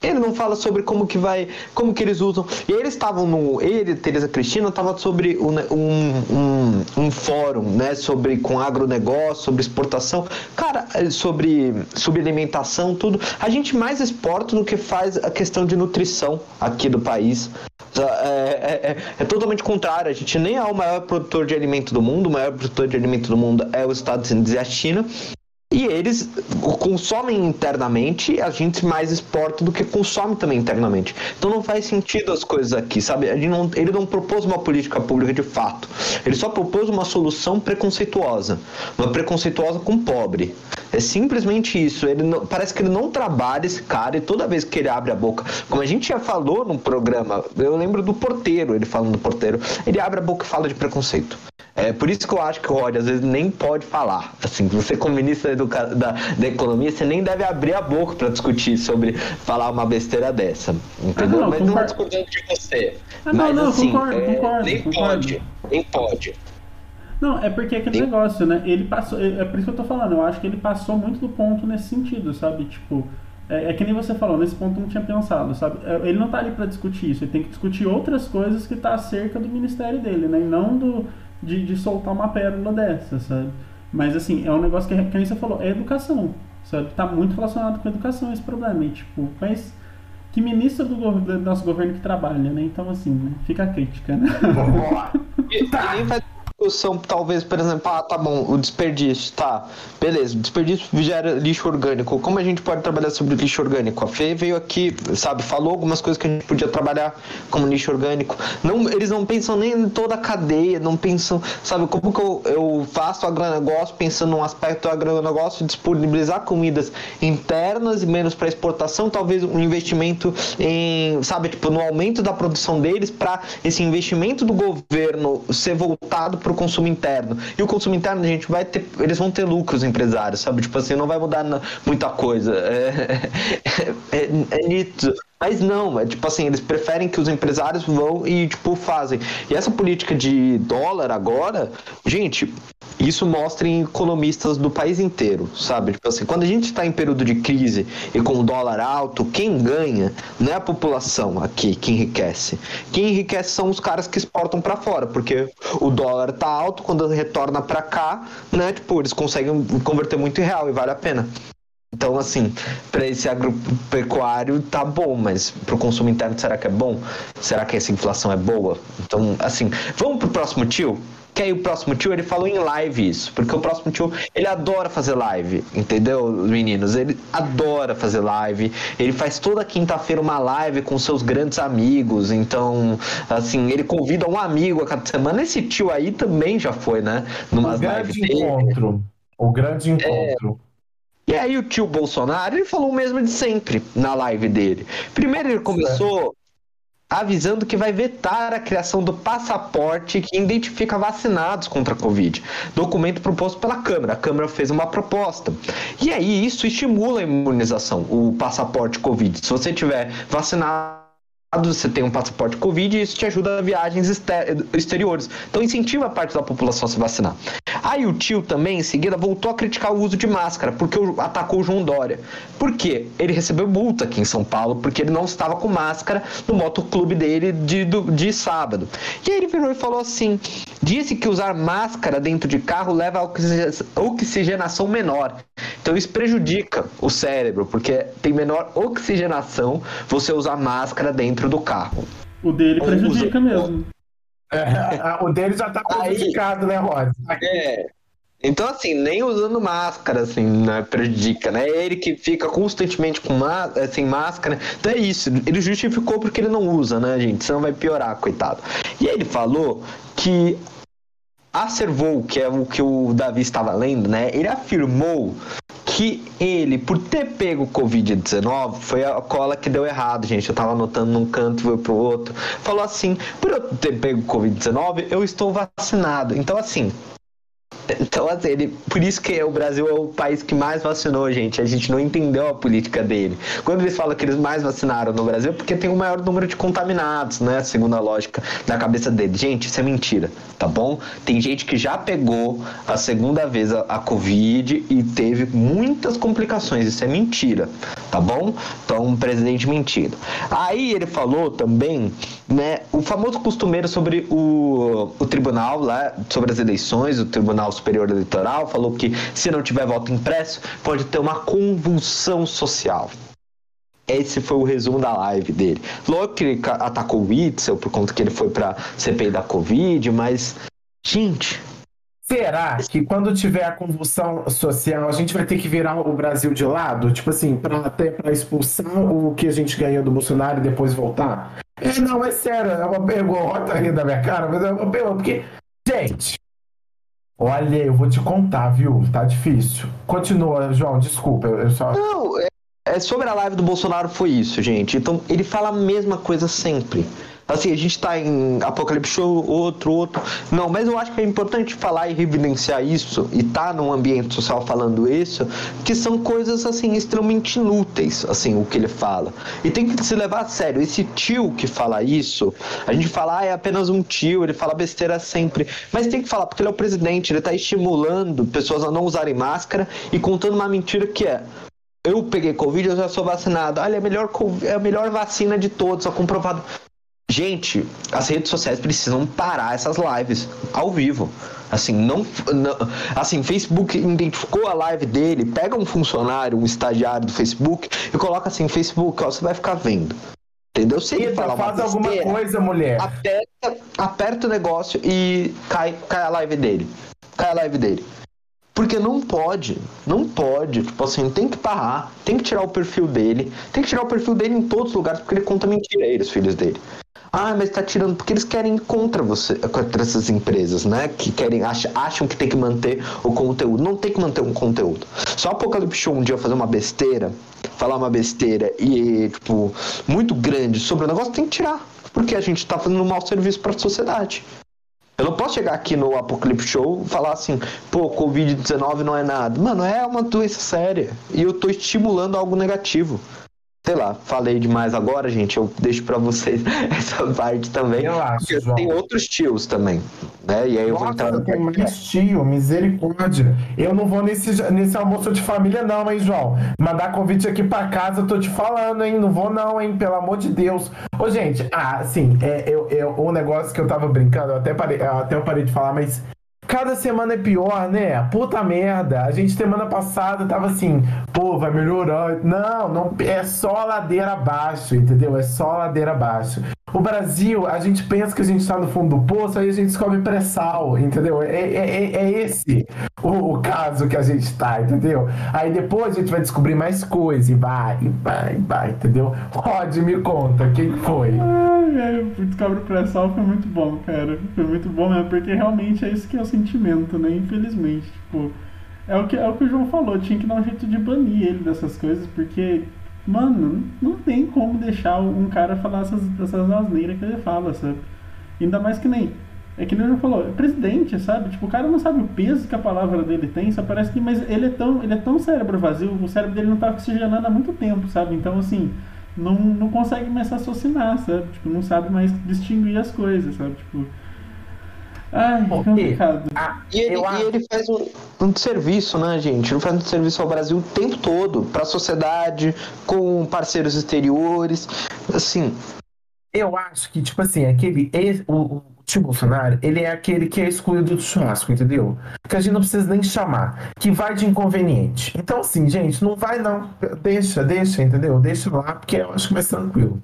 Ele não fala sobre como que vai, como que eles usam. E eles estavam no, ele, Teresa Cristina, estava sobre um, um, um, fórum, né, sobre com agronegócio, sobre exportação, cara, é, sobre sobre alimentação, tudo. A gente mais exporta do que faz a questão de nutrição aqui do país. É, é, é, é, totalmente contrário. A gente nem é o maior produtor de alimento do mundo. O maior produtor de alimento do mundo é os Estados Unidos e a China. E eles consomem internamente, a gente mais exporta do que consome também internamente. Então não faz sentido as coisas aqui, sabe? Ele não, ele não propôs uma política pública de fato. Ele só propôs uma solução preconceituosa. Uma preconceituosa com pobre. É simplesmente isso. Ele não, parece que ele não trabalha esse cara e toda vez que ele abre a boca, como a gente já falou no programa, eu lembro do porteiro, ele falando do porteiro, ele abre a boca e fala de preconceito. É por isso que eu acho que o Rod às vezes nem pode falar. Assim, você como ministro da, da, da economia, você nem deve abrir a boca para discutir sobre falar uma besteira dessa. Entendeu? Ah, não, Mas concordo. não é discutindo de você. Ah, Mas não, assim, concordo, é, concordo, nem concordo. pode, nem pode. Não, é porque é aquele negócio, né? Ele passou. É por isso que eu tô falando, eu acho que ele passou muito do ponto nesse sentido, sabe? Tipo. É, é, que nem você falou, nesse ponto eu não tinha pensado, sabe? É, ele não tá ali para discutir isso, ele tem que discutir outras coisas que tá acerca do ministério dele, né? E não do, de, de soltar uma pérola dessa, sabe? Mas assim, é um negócio que, que você falou, é educação, sabe? Tá muito relacionado com educação esse problema. E, tipo, mas que ministro do, do nosso governo que trabalha, né? Então, assim, né? fica a crítica, né? e, e nem vai discussão, talvez, por exemplo, ah, tá bom, o desperdício, tá, beleza, desperdício gera lixo orgânico. Como a gente pode trabalhar sobre lixo orgânico? A Fê veio aqui, sabe, falou algumas coisas que a gente podia trabalhar como lixo orgânico. Não, eles não pensam nem em toda a cadeia, não pensam, sabe, como que eu, eu faço agronegócio pensando num aspecto do agronegócio, disponibilizar comidas internas e menos para exportação, talvez um investimento em, sabe, tipo, no aumento da produção deles para esse investimento do governo ser voltado para o consumo interno. E o consumo interno, a gente vai ter, eles vão ter lucros empresários, sabe? Tipo assim, não vai mudar muita coisa. É, é, é, é nítido. Mas não, é tipo assim, eles preferem que os empresários vão e, tipo, fazem. E essa política de dólar agora, gente, isso mostra em economistas do país inteiro, sabe? Tipo assim, quando a gente está em período de crise e com o dólar alto, quem ganha não é a população aqui que enriquece. Quem enriquece são os caras que exportam para fora, porque o dólar tá alto, quando retorna para cá, né? Tipo, eles conseguem converter muito em real e vale a pena. Então, assim, para esse agropecuário tá bom, mas para o consumo interno será que é bom? Será que essa inflação é boa? Então, assim, vamos pro próximo tio? Que aí o próximo tio, ele falou em live isso, porque o próximo tio, ele adora fazer live, entendeu, meninos? Ele adora fazer live, ele faz toda quinta-feira uma live com seus grandes amigos, então, assim, ele convida um amigo a cada semana. Esse tio aí também já foi, né? Numa o grande encontro. O grande encontro. É e aí o tio Bolsonaro, ele falou o mesmo de sempre na live dele. Primeiro ele começou avisando que vai vetar a criação do passaporte que identifica vacinados contra a Covid. Documento proposto pela Câmara. A Câmara fez uma proposta. E aí isso estimula a imunização, o passaporte Covid. Se você tiver vacinado você tem um passaporte Covid e isso te ajuda a viagens exteriores. Então incentiva a parte da população a se vacinar. Aí o tio também, em seguida, voltou a criticar o uso de máscara, porque atacou o João Dória. Por quê? Ele recebeu multa aqui em São Paulo, porque ele não estava com máscara no motoclube dele de, de sábado. E aí ele virou e falou assim: disse que usar máscara dentro de carro leva a oxigenação menor. Então isso prejudica o cérebro, porque tem menor oxigenação você usar máscara dentro do carro. O dele prejudica usa... mesmo. É, o dele já tá prejudicado, Aí, né, Rod? É. Então, assim, nem usando máscara, assim, né, prejudica, né? Ele que fica constantemente com sem máscara. Então é isso. Ele justificou porque ele não usa, né, gente? Senão vai piorar, coitado. E aí ele falou que acervou, que é o que o Davi estava lendo, né? Ele afirmou que ele, por ter pego Covid-19, foi a cola que deu errado, gente. Eu tava anotando num canto, foi pro outro. Falou assim: por eu ter pego Covid-19, eu estou vacinado. Então, assim, então, assim, ele, por isso que o Brasil é o país que mais vacinou, gente. A gente não entendeu a política dele. Quando eles falam que eles mais vacinaram no Brasil, é porque tem o maior número de contaminados, né? Segundo a lógica da cabeça dele. Gente, isso é mentira, tá bom? Tem gente que já pegou a segunda vez a, a Covid e teve muitas complicações. Isso é mentira, tá bom? Então, um presidente mentido. Aí ele falou também, né? O famoso costumeiro sobre o, o tribunal lá, sobre as eleições, o tribunal Superior Eleitoral falou que se não tiver voto impresso, pode ter uma convulsão social. Esse foi o resumo da live dele. Logo que ele atacou o Witzel por conta que ele foi para CPI da Covid, mas gente, Será que quando tiver a convulsão social, a gente vai ter que virar o Brasil de lado? Tipo assim, para até para expulsar o que a gente ganhou do Bolsonaro e depois voltar? É, não, é sério, é uma pergunta aí da minha cara, mas é uma pergunta, porque, gente, Olha, eu vou te contar, viu? Tá difícil. Continua, João, desculpa, eu só. Não, é, é sobre a live do Bolsonaro foi isso, gente. Então, ele fala a mesma coisa sempre. Assim, a gente tá em Apocalipse Show, outro, outro. Não, mas eu acho que é importante falar e evidenciar isso, e tá num ambiente social falando isso, que são coisas, assim, extremamente inúteis, assim, o que ele fala. E tem que se levar a sério. Esse tio que fala isso, a gente fala, ah, é apenas um tio, ele fala besteira sempre. Mas tem que falar, porque ele é o presidente, ele tá estimulando pessoas a não usarem máscara e contando uma mentira que é eu peguei Covid, eu já sou vacinado. Olha, é a melhor, é a melhor vacina de todos, só comprovado. Gente, as redes sociais precisam parar essas lives ao vivo. Assim, não, não, assim, Facebook identificou a live dele, pega um funcionário, um estagiário do Facebook e coloca assim, Facebook, ó, você vai ficar vendo. Entendeu? Se ele falar faz alguma coisa, mulher. Aperta, aperta o negócio e cai, cai a live dele. Cai a live dele. Porque não pode, não pode. Tipo assim, tem que parar, tem que tirar o perfil dele, tem que tirar o perfil dele em todos os lugares, porque ele conta mentira aí, os filhos dele. Ah, mas está tirando porque eles querem ir contra você, contra essas empresas, né? Que querem acham, que tem que manter o conteúdo. Não tem que manter um conteúdo. Só Apocalipse Show um dia fazer uma besteira, falar uma besteira e tipo muito grande sobre o negócio tem que tirar, porque a gente está fazendo um mau serviço para a sociedade. Eu não posso chegar aqui no Apocalipse Show e falar assim, pô, Covid-19 não é nada. Mano, é uma doença séria. E eu tô estimulando algo negativo sei lá, falei demais agora, gente. Eu deixo para vocês essa parte também. Eu acho, João. Tem outros tios também, né? E aí eu Nossa, vou entrar no tem mais tio, misericórdia. Eu não vou nesse, nesse almoço de família, não, hein, João? Mandar convite aqui pra casa, eu tô te falando, hein? Não vou, não, hein? Pelo amor de Deus. Ô, gente, ah, sim, é, eu, eu, o negócio que eu tava brincando, eu até, parei, até eu parei de falar, mas Cada semana é pior, né? Puta merda. A gente semana passada tava assim, pô, vai melhorar. Não, não é só ladeira abaixo, entendeu? É só ladeira abaixo. O Brasil, a gente pensa que a gente está no fundo do poço, aí a gente descobre pré-sal, entendeu? É, é, é, é esse o, o, caso que a gente está, entendeu? Aí depois a gente vai descobrir mais coisas, e vai, e vai, e vai, entendeu? Rod, me conta, quem foi? Ai, ai, o Descobre pré-sal foi muito bom, cara. Foi muito bom mesmo, porque realmente é isso que é o sentimento, né? Infelizmente, tipo... É o, que, é o que o João falou, tinha que dar um jeito de banir ele dessas coisas, porque Mano, não tem como deixar um cara falar essas, essas asneiras que ele fala, sabe? Ainda mais que nem. É que ele falou, é presidente, sabe? Tipo, o cara não sabe o peso que a palavra dele tem, só parece que. Mas ele é tão, ele é tão cérebro vazio, o cérebro dele não tá oxigenando há muito tempo, sabe? Então, assim, não, não consegue mais raciocinar, sabe? Tipo, não sabe mais distinguir as coisas, sabe? Tipo. Ai, complicado. Ah, e, ele, e ele faz um, um serviço, né, gente? Ele faz um serviço ao Brasil o tempo todo, para a sociedade, com parceiros exteriores, assim. Eu acho que, tipo assim, aquele. O, o tio Bolsonaro, ele é aquele que é excluído do churrasco, entendeu? Que a gente não precisa nem chamar. Que vai de inconveniente. Então, assim, gente, não vai não. Deixa, deixa, entendeu? Deixa lá, porque eu acho que vai ser tranquilo.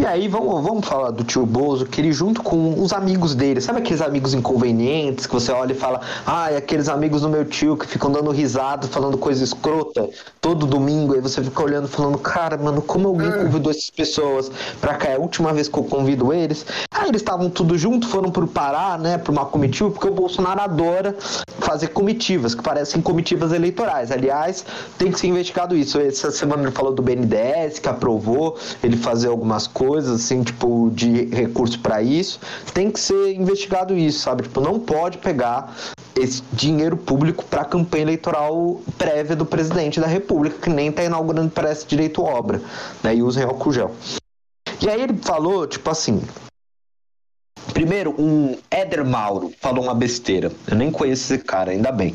E aí, vamos, vamos falar do tio Bozo, que ele junto com os amigos dele, sabe aqueles amigos inconvenientes que você olha e fala, ah, aqueles amigos do meu tio que ficam dando risada, falando coisa escrota todo domingo, aí você fica olhando falando, cara, mano, como alguém é. convidou essas pessoas pra cá? É a última vez que eu convido eles. Aí eles estavam tudo junto, foram pro Pará, né, pra uma comitiva, porque o Bolsonaro adora fazer comitivas, que parecem comitivas eleitorais. Aliás, tem que ser investigado isso. Essa semana ele falou do BNDES, que aprovou ele fazer algumas coisas coisas, assim, tipo, de recurso para isso, tem que ser investigado isso, sabe? Tipo, não pode pegar esse dinheiro público para campanha eleitoral prévia do presidente da República, que nem tá inaugurando, parece, direito obra, né? E usem álcool gel. E aí ele falou, tipo assim, Primeiro, um Éder Mauro falou uma besteira. Eu nem conheço esse cara, ainda bem.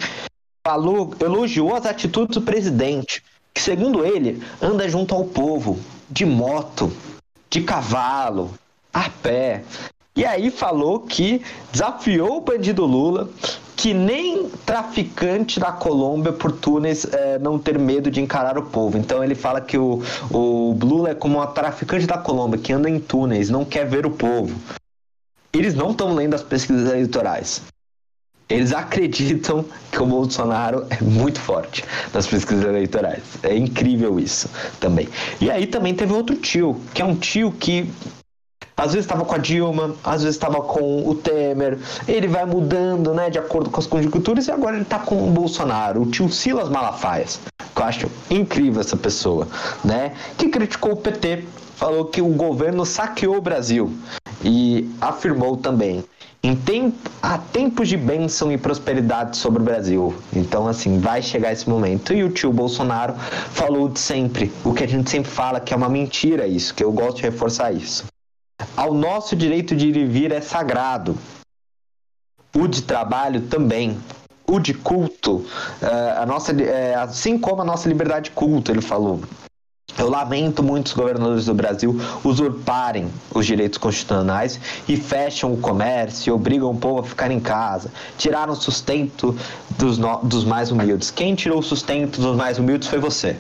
Falou, elogiou as atitudes do presidente, que segundo ele, anda junto ao povo, de moto, de cavalo, a pé. E aí falou que desafiou o bandido Lula, que nem traficante da Colômbia por Túnez é, não ter medo de encarar o povo. Então ele fala que o, o Lula é como uma traficante da Colômbia que anda em Túnez, não quer ver o povo. Eles não estão lendo as pesquisas eleitorais. Eles acreditam que o Bolsonaro é muito forte nas pesquisas eleitorais. É incrível isso também. E aí também teve outro tio, que é um tio que às vezes estava com a Dilma, às vezes estava com o Temer. Ele vai mudando, né, de acordo com as conjunturas e agora ele está com o Bolsonaro, o tio Silas Malafaia. Eu acho incrível essa pessoa, né? Que criticou o PT, falou que o governo saqueou o Brasil e afirmou também em tempo, há tempos de bênção e prosperidade sobre o Brasil. Então, assim, vai chegar esse momento. E o tio Bolsonaro falou de sempre, o que a gente sempre fala que é uma mentira isso, que eu gosto de reforçar isso. Ao nosso direito de ir e vir é sagrado. O de trabalho também. O de culto, uh, a nossa, uh, assim como a nossa liberdade de culto, ele falou. Eu lamento muitos governadores do Brasil usurparem os direitos constitucionais e fecham o comércio obrigam o povo a ficar em casa. Tiraram o sustento dos, no... dos mais humildes. Quem tirou o sustento dos mais humildes foi você,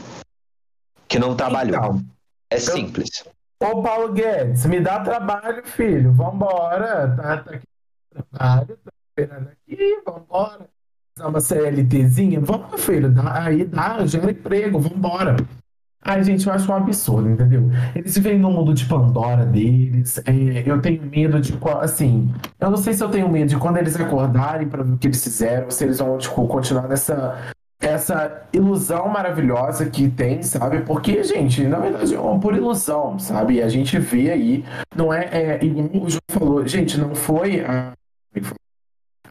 que não trabalhou. Então, é simples. Ô Paulo Guedes, me dá trabalho, filho. Vambora. Tá, tá aqui trabalho, tá esperando aqui, vambora. Dá uma CLTzinha? Vamos, filho. Dá, aí dá, gera emprego, vambora. Ai, gente, eu acho um absurdo, entendeu? Eles vivem no mundo de Pandora deles. É, eu tenho medo de. Assim, eu não sei se eu tenho medo de quando eles acordarem para ver o que eles fizeram, se eles vão tipo, continuar nessa essa ilusão maravilhosa que tem, sabe? Porque, gente, na verdade é uma pura ilusão, sabe? A gente vê aí, não é, é igual o João falou, gente, não foi a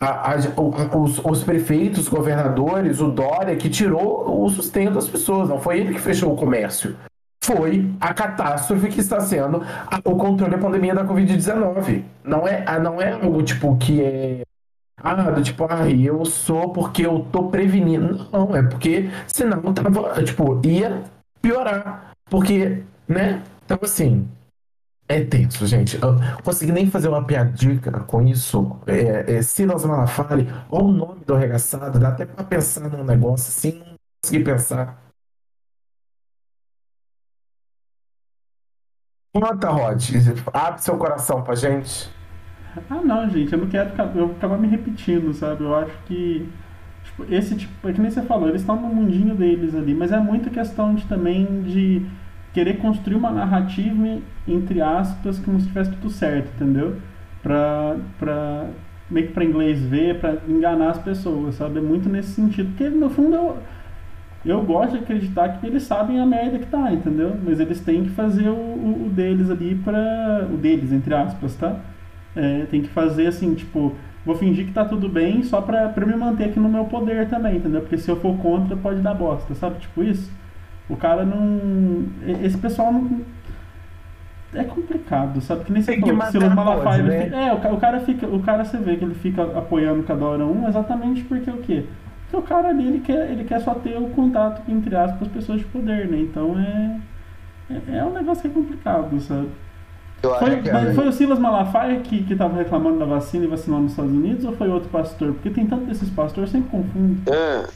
A, a, os, os, prefeitos, governadores, o Dória, que tirou o sustento das pessoas, não foi ele que fechou o comércio. Foi a catástrofe que está sendo a, o controle da pandemia da Covid-19. Não é, não é algo tipo que é. Ah, do tipo, ah, eu sou porque eu tô prevenindo. Não, é porque senão tava, tipo, ia piorar. Porque, né? Então, assim, é tenso, gente. Eu consegui nem fazer uma piadica com isso. É, é, Silas Malafalle, olha o nome do arregaçado, dá até pra pensar num negócio assim, não consegui pensar. Conta, Rod. Abre seu coração pra gente. Ah, não, gente. Eu não quero eu acabar me repetindo, sabe? Eu acho que. Tipo, esse tipo. É que nem você falou, eles estão no mundinho deles ali. Mas é muito questão de também de querer construir uma narrativa, entre aspas, como se tivesse tudo certo, entendeu? Pra, pra meio que pra inglês ver, pra enganar as pessoas, sabe? É muito nesse sentido. Porque, no fundo, eu, eu gosto de acreditar que eles sabem a merda que tá, entendeu? Mas eles têm que fazer o, o, o deles ali pra... O deles, entre aspas, tá? É, tem que fazer assim, tipo... Vou fingir que tá tudo bem só pra, pra me manter aqui no meu poder também, entendeu? Porque se eu for contra, pode dar bosta, sabe? Tipo isso. O cara não. Esse pessoal não. É complicado, sabe? Que nem você falou, Silas Malafaia. Né? Fica... É, o cara fica. O cara você vê que ele fica apoiando cada hora um exatamente porque o quê? Porque o cara ali ele quer, ele quer só ter o contato, entre aspas, com as pessoas de poder, né? Então é. É, é um negócio que é complicado, sabe? Foi, mas é foi o Silas Malafaia que, que tava reclamando da vacina e vacinando nos Estados Unidos ou foi outro pastor? Porque tem tanto desses pastores, sempre confundo. É.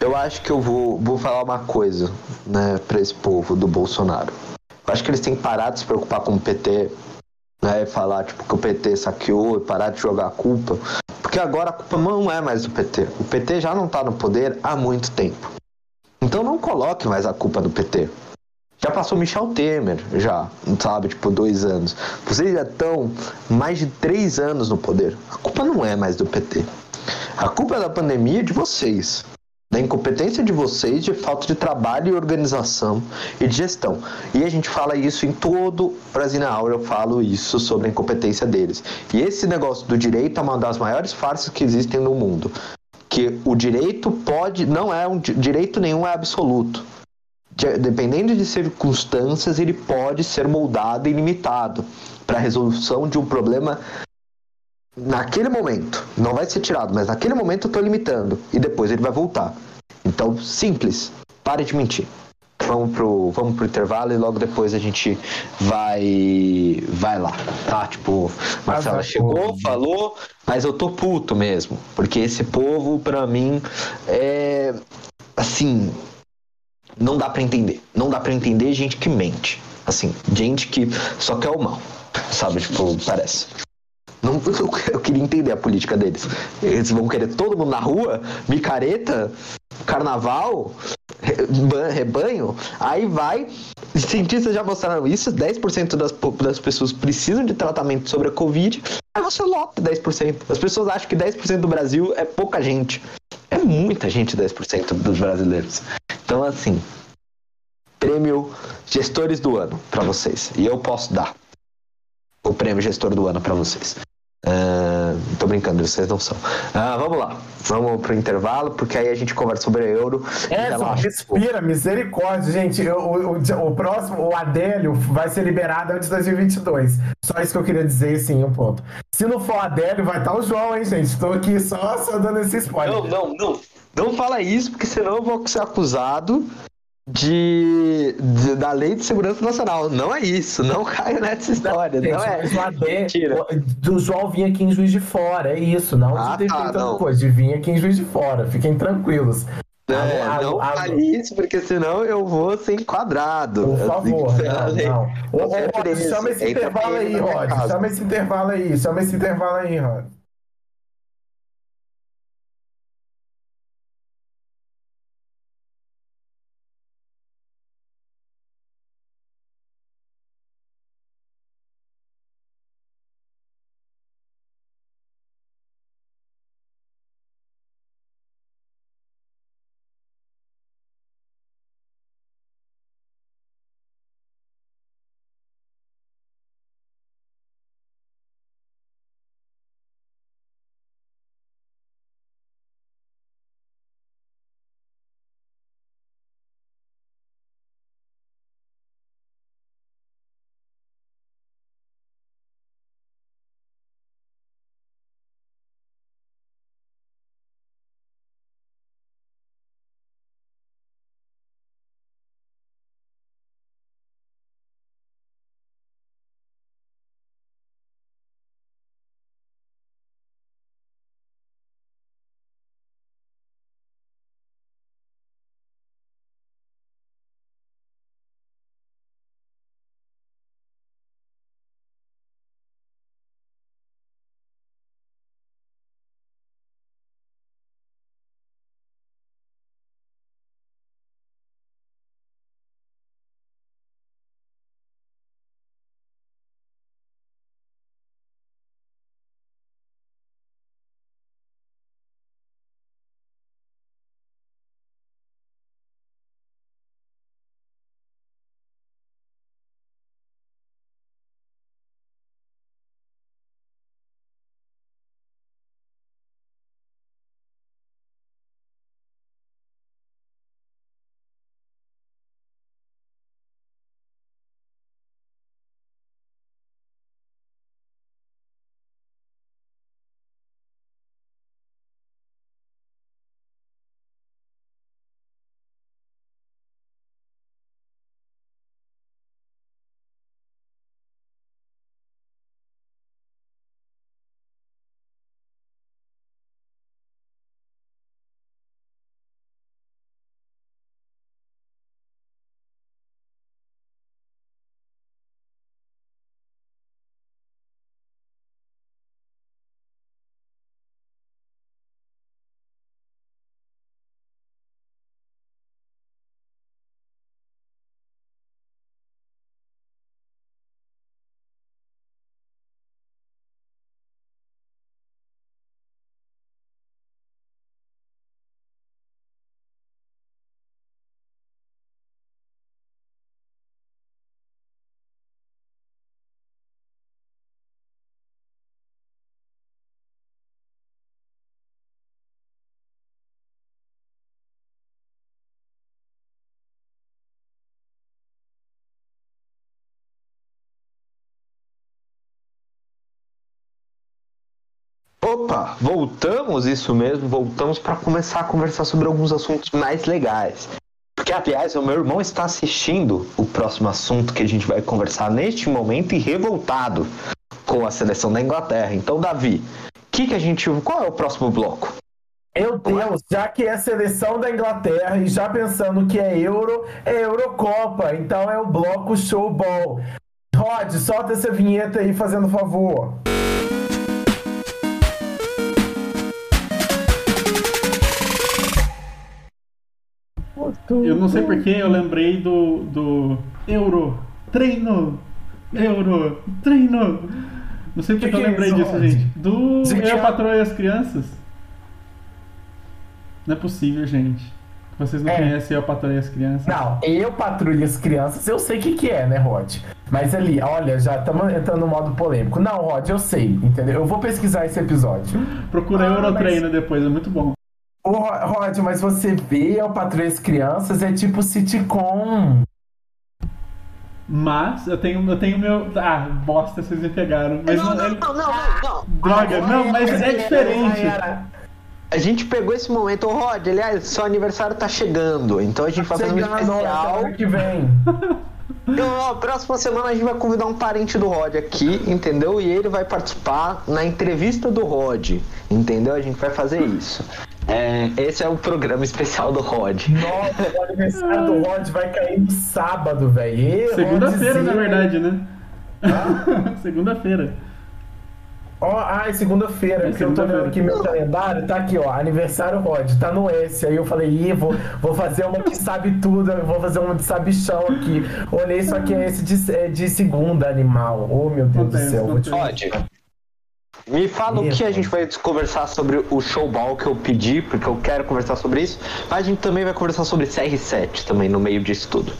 Eu acho que eu vou, vou falar uma coisa, né, pra esse povo do Bolsonaro. Eu acho que eles têm que parar de se preocupar com o PT, né, falar, tipo, que o PT saqueou e parar de jogar a culpa. Porque agora a culpa não é mais do PT. O PT já não tá no poder há muito tempo. Então não coloque mais a culpa no PT. Já passou Michel Temer, já, sabe, tipo, dois anos. Vocês já estão mais de três anos no poder. A culpa não é mais do PT. A culpa da pandemia é de vocês da incompetência de vocês, de falta de trabalho e organização e de gestão. E a gente fala isso em todo Brasil na Aula, eu falo isso sobre a incompetência deles. E esse negócio do direito é uma das maiores farsas que existem no mundo. Que o direito pode, não é um direito nenhum é absoluto. Dependendo de circunstâncias, ele pode ser moldado e limitado para a resolução de um problema naquele momento, não vai ser tirado, mas naquele momento eu estou limitando e depois ele vai voltar. Então, simples, pare de mentir. Vamos pro, vamos pro intervalo e logo depois a gente vai vai lá, tá? Tipo, Marcela chegou, falou, mas eu tô puto mesmo, porque esse povo para mim é assim, não dá para entender. Não dá para entender gente que mente. Assim, gente que só quer o mal. Sabe, tipo, parece. Não, eu queria entender a política deles. Eles vão querer todo mundo na rua, micareta, carnaval, rebanho, aí vai. Cientistas já mostraram isso: 10% das, das pessoas precisam de tratamento sobre a Covid. Aí você lota 10%. As pessoas acham que 10% do Brasil é pouca gente. É muita gente, 10% dos brasileiros. Então, assim, prêmio Gestores do Ano para vocês. E eu posso dar o prêmio Gestor do Ano para vocês. Uh, tô brincando, vocês não são. Uh, vamos lá, vamos pro intervalo, porque aí a gente conversa sobre euro. É, respira, misericórdia, gente. O, o, o, próximo, o Adélio, vai ser liberado antes de 2022. Só isso que eu queria dizer, sim, um ponto. Se não for o Adélio, vai estar tá o João, hein, gente? Tô aqui só, só dando esse spoiler. Não, não, não. Não fala isso, porque senão eu vou ser acusado de, de, da Lei de Segurança Nacional. Não é isso, não caio nessa história. Não, não é. Mentira. Do João vinha aqui em Juiz de Fora, é isso. Não ah, de tá, não. coisa, de vir aqui em Juiz de Fora. Fiquem tranquilos. É, a, não a, fale isso, porque senão eu vou ser enquadrado. Por favor, não, não. Ô, ô, Rod, chama esse intervalo aí, Rod. Chama esse intervalo aí, chama esse intervalo aí, Rod. Opa, voltamos, isso mesmo, voltamos para começar a conversar sobre alguns assuntos mais legais. Porque, aliás, o meu irmão está assistindo o próximo assunto que a gente vai conversar neste momento e revoltado com a seleção da Inglaterra. Então, Davi, que que a gente, qual é o próximo bloco? Meu Deus, já que é seleção da Inglaterra e já pensando que é Euro, é Eurocopa, então é o bloco Showball. Rod, solta essa vinheta aí fazendo favor. Eu não sei porque eu lembrei do, do Euro, treino, Euro, treino. Não sei porque Que eu que é lembrei isso, disso, gente. Do Eu, é- e as Crianças. Não é possível, gente. Vocês não É. conhecem Eu, e as Crianças? Não, eu patrulho as crianças, eu sei o que, que é, né, Rod? Mas ali, olha, já estamos entrando no modo polêmico. Não, Rod, eu sei, entendeu? Eu vou pesquisar esse episódio. Procura Ah, Eurotreino mas- depois, é muito bom. Ô, Ro- Rod, mas você vê o Patrulha as Crianças, é tipo sitcom. Mas eu tenho, eu tenho meu. Ah, bosta, vocês me pegaram. Mas não, ele- não, não, não. Droga, não, mas é diferente. A gente pegou esse momento, ô Rod, aliás, seu aniversário tá chegando, então a gente vai fazer um Chegando especial. semana que vem. Então, ó, próxima semana a gente vai convidar um parente do Rod aqui, entendeu? E ele vai participar na entrevista do Rod, entendeu? A gente vai fazer isso. É, esse é o programa especial do Rod. Nossa, o aniversário do Rod vai cair no sábado, velho. Segunda-feira, na verdade, né? Ah? Segunda-feira. Ó, ah, é segunda-feira, É porque eu tô olhando aqui meu calendário, tá aqui, ó, aniversário Rod, tá no S. Aí eu falei, ih, vou, vou fazer uma que sabe tudo, vou fazer uma de sabichão aqui. Olhei, só que é esse de, é de segunda, animal. Oh, meu Deus Acontece, do céu. Te... Rod, me fala o que a gente vai conversar sobre o showball que eu pedi, porque eu quero conversar sobre isso. Mas a gente também vai conversar sobre CR7 também no meio disso tudo.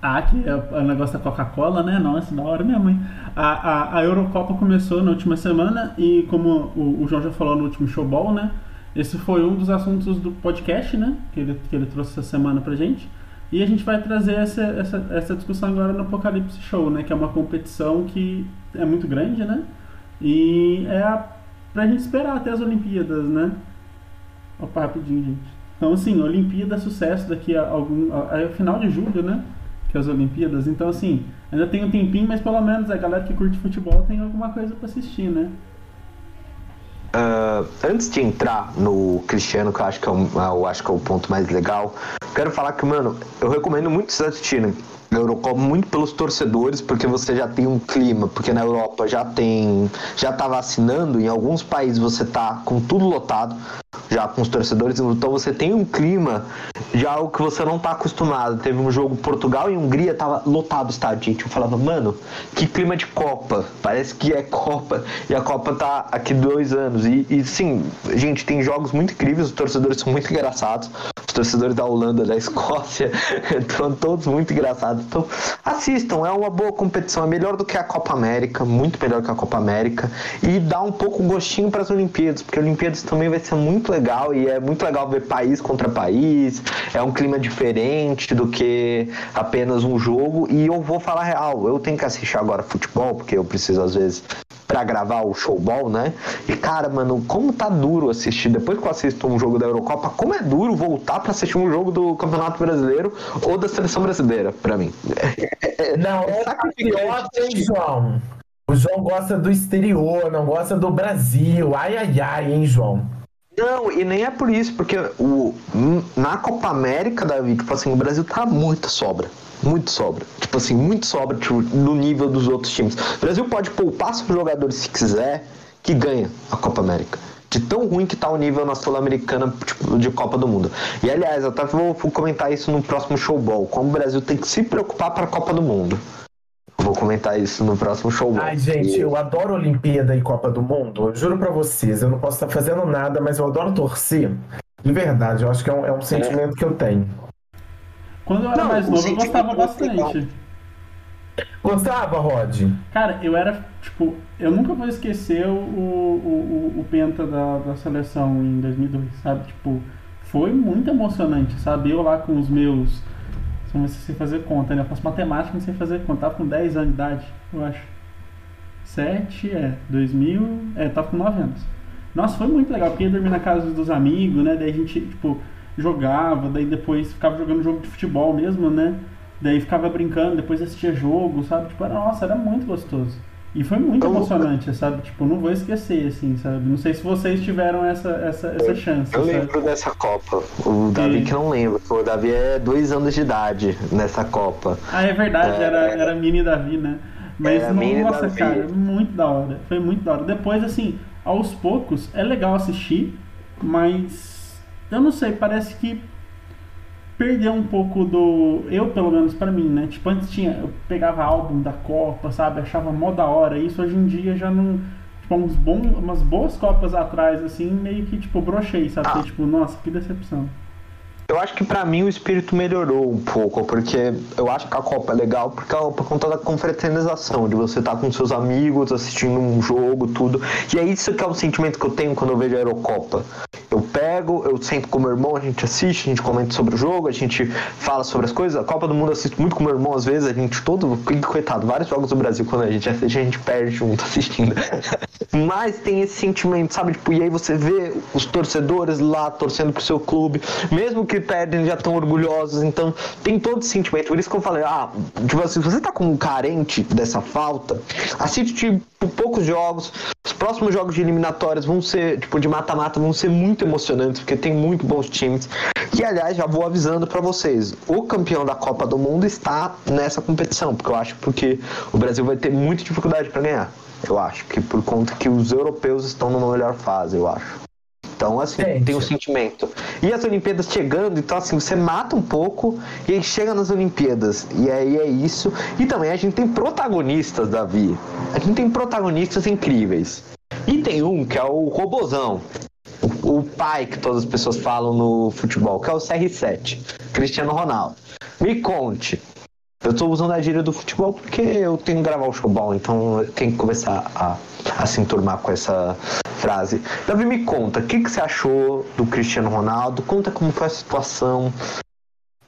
Ah, que é o negócio da Coca-Cola, né? Nossa, da hora mesmo, hein? A, a, a Eurocopa começou na última semana e, como o, o João já falou no último showball, né? Esse foi um dos assuntos do podcast, né? Que ele, que ele trouxe essa semana pra gente. E a gente vai trazer essa, essa, essa discussão agora no Apocalipse Show, né? Que é uma competição que é muito grande, né? E é a, pra gente esperar até as Olimpíadas, né? Opa, rapidinho, gente. Então, assim, Olimpíada sucesso daqui a algum. É final de julho, né? Que é as Olimpíadas. Então, assim, ainda tem um tempinho, mas pelo menos a galera que curte futebol tem alguma coisa pra assistir, né? Ah, antes de entrar no Cristiano, que eu acho que é, um- eu acho que é o ponto mais legal, quero falar que, mano, eu recomendo muito vocês assistirem a Eurocopa muito pelos torcedores, porque você já tem um clima, porque na Europa já tem, já tá vacinando, em alguns países você tá com tudo lotado, já com os torcedores, então você tem um clima de algo que você não tá acostumado. Teve um jogo Portugal e Hungria, tava lotado o estádio, gente. Eu falava, mano, que clima de Copa. Parece que é Copa. E a Copa tá aqui dois anos. E, e sim, gente, tem jogos muito incríveis, os torcedores são muito engraçados. Torcedores da Holanda, da Escócia, estão todos muito engraçados. Então, assistam, é uma boa competição. É melhor do que a Copa América, muito melhor que a Copa América. E dá um pouco gostinho para as Olimpíadas, porque Olimpíadas também vai ser muito legal. E é muito legal ver país contra país. É um clima diferente do que apenas um jogo. E eu vou falar real, eu tenho que assistir agora futebol, porque eu preciso às vezes pra gravar o showball, né? E cara, mano, como tá duro assistir depois que eu assisto um jogo da Eurocopa, como é duro voltar pra assistir um jogo do Campeonato Brasileiro ou da seleção brasileira, pra mim. Não, é patriota, hein, João? O João gosta do exterior, não gosta do Brasil. Ai, ai, ai, hein, João? Não, e nem é por isso, porque o, na Copa América, Davi, tipo assim, o Brasil tá muito sobra. Muito sobra. Tipo assim, muito sobra tipo, no nível dos outros times. O Brasil pode poupar seus jogadores se quiser, que ganha a Copa América. De tão ruim que tá o nível na Sul-Americana tipo, de Copa do Mundo. E aliás, eu até vou, comentar isso no próximo showball. Como o Brasil tem que se preocupar pra Copa do Mundo. Vou comentar isso no próximo showball. Ai, gente, eu adoro Olimpíada e Copa do Mundo. Eu juro pra vocês, eu não posso estar fazendo nada, mas eu adoro torcer. De verdade, eu acho que é um, é um sentimento que eu tenho. Quando eu era Não, mais novo, eu gostava é legal. bastante. Gostava, Rod? Cara, eu era, tipo, eu nunca vou esquecer o, o, o, o Penta da, da seleção em 2002, sabe? Tipo, foi muito emocionante, sabe? Eu lá com os meus. Sei fazer conta, né? Eu faço matemática, não sei fazer conta. Tava com 10 anos de idade, eu acho. 7, é, 2000. É, tava com 9 anos. Nossa, foi muito legal, porque ia dormir na casa dos amigos, né? Daí a gente, tipo, jogava, daí depois ficava jogando jogo de futebol mesmo, né? Daí ficava brincando, depois assistia jogo, sabe? Tipo, era, nossa, era muito gostoso. E foi muito emocionante, sabe? Tipo, não vou esquecer, assim, sabe? Não sei se vocês tiveram essa, essa, essa chance. Eu sabe? lembro dessa Copa. O Davi E- que não lembra. O Davi é dois anos de idade nessa Copa. Ah, é verdade, É. era, era mini Davi, né? Mas, Era mini nossa, Davi. cara, muito da hora. Foi muito da hora. Depois, assim, aos poucos, é legal assistir, mas eu não sei, parece que perdeu um pouco do. Eu, pelo menos pra mim, né? Tipo, antes tinha. Eu pegava álbum da Copa, sabe? Achava mó da hora. Isso hoje em dia já não. Tipo, uns bom, umas boas Copas atrás, assim, meio que, tipo, brochei, sabe? Ah. Tipo, nossa, que decepção. Eu acho que pra mim o espírito melhorou um pouco, porque eu acho que a Copa é legal porque por conta da confraternização, de você estar com seus amigos assistindo um jogo, tudo. E é isso que é o sentimento que eu tenho quando eu vejo a Eurocopa. Eu pego, eu sento com meu irmão, a gente assiste, a gente comenta sobre o jogo, a gente fala sobre as coisas. A Copa do Mundo eu assisto muito com meu irmão, às vezes, a gente todo, coitado, vários jogos do Brasil, quando a gente assiste, a gente perde junto assistindo. Mas tem esse sentimento, sabe? Tipo, e aí você vê os torcedores lá torcendo pro seu clube, mesmo que perdem, já estão orgulhosos. Então, tem todo esse sentimento. Por isso que eu falei, ah, tipo assim, se você tá com um carente dessa falta, assiste tipo, poucos jogos. Os próximos jogos de eliminatórias vão ser, tipo, de mata-mata, vão ser muito emocionantes, porque tem muito bons times. E aliás, já vou avisando pra vocês, o campeão da Copa do Mundo está nessa competição, porque eu acho porque o Brasil vai ter muita dificuldade pra ganhar. Eu acho que por conta que os europeus estão numa melhor fase, eu acho. Então, assim, Gente. tem um sentimento. E as Olimpíadas chegando, então, assim, você mata um pouco e aí chega nas Olimpíadas. E aí é isso. E também a gente tem protagonistas, Davi. A gente tem protagonistas incríveis. E tem um que é o Robozão. O pai que todas as pessoas falam no futebol, que é o CR7, Cristiano Ronaldo. Me conte. Eu estou usando a gíria do futebol porque eu tenho que gravar o showball, então eu tenho que começar a, a se enturmar com essa frase. Davi, me conta, o que, que você achou do Cristiano Ronaldo? Conta como foi a situação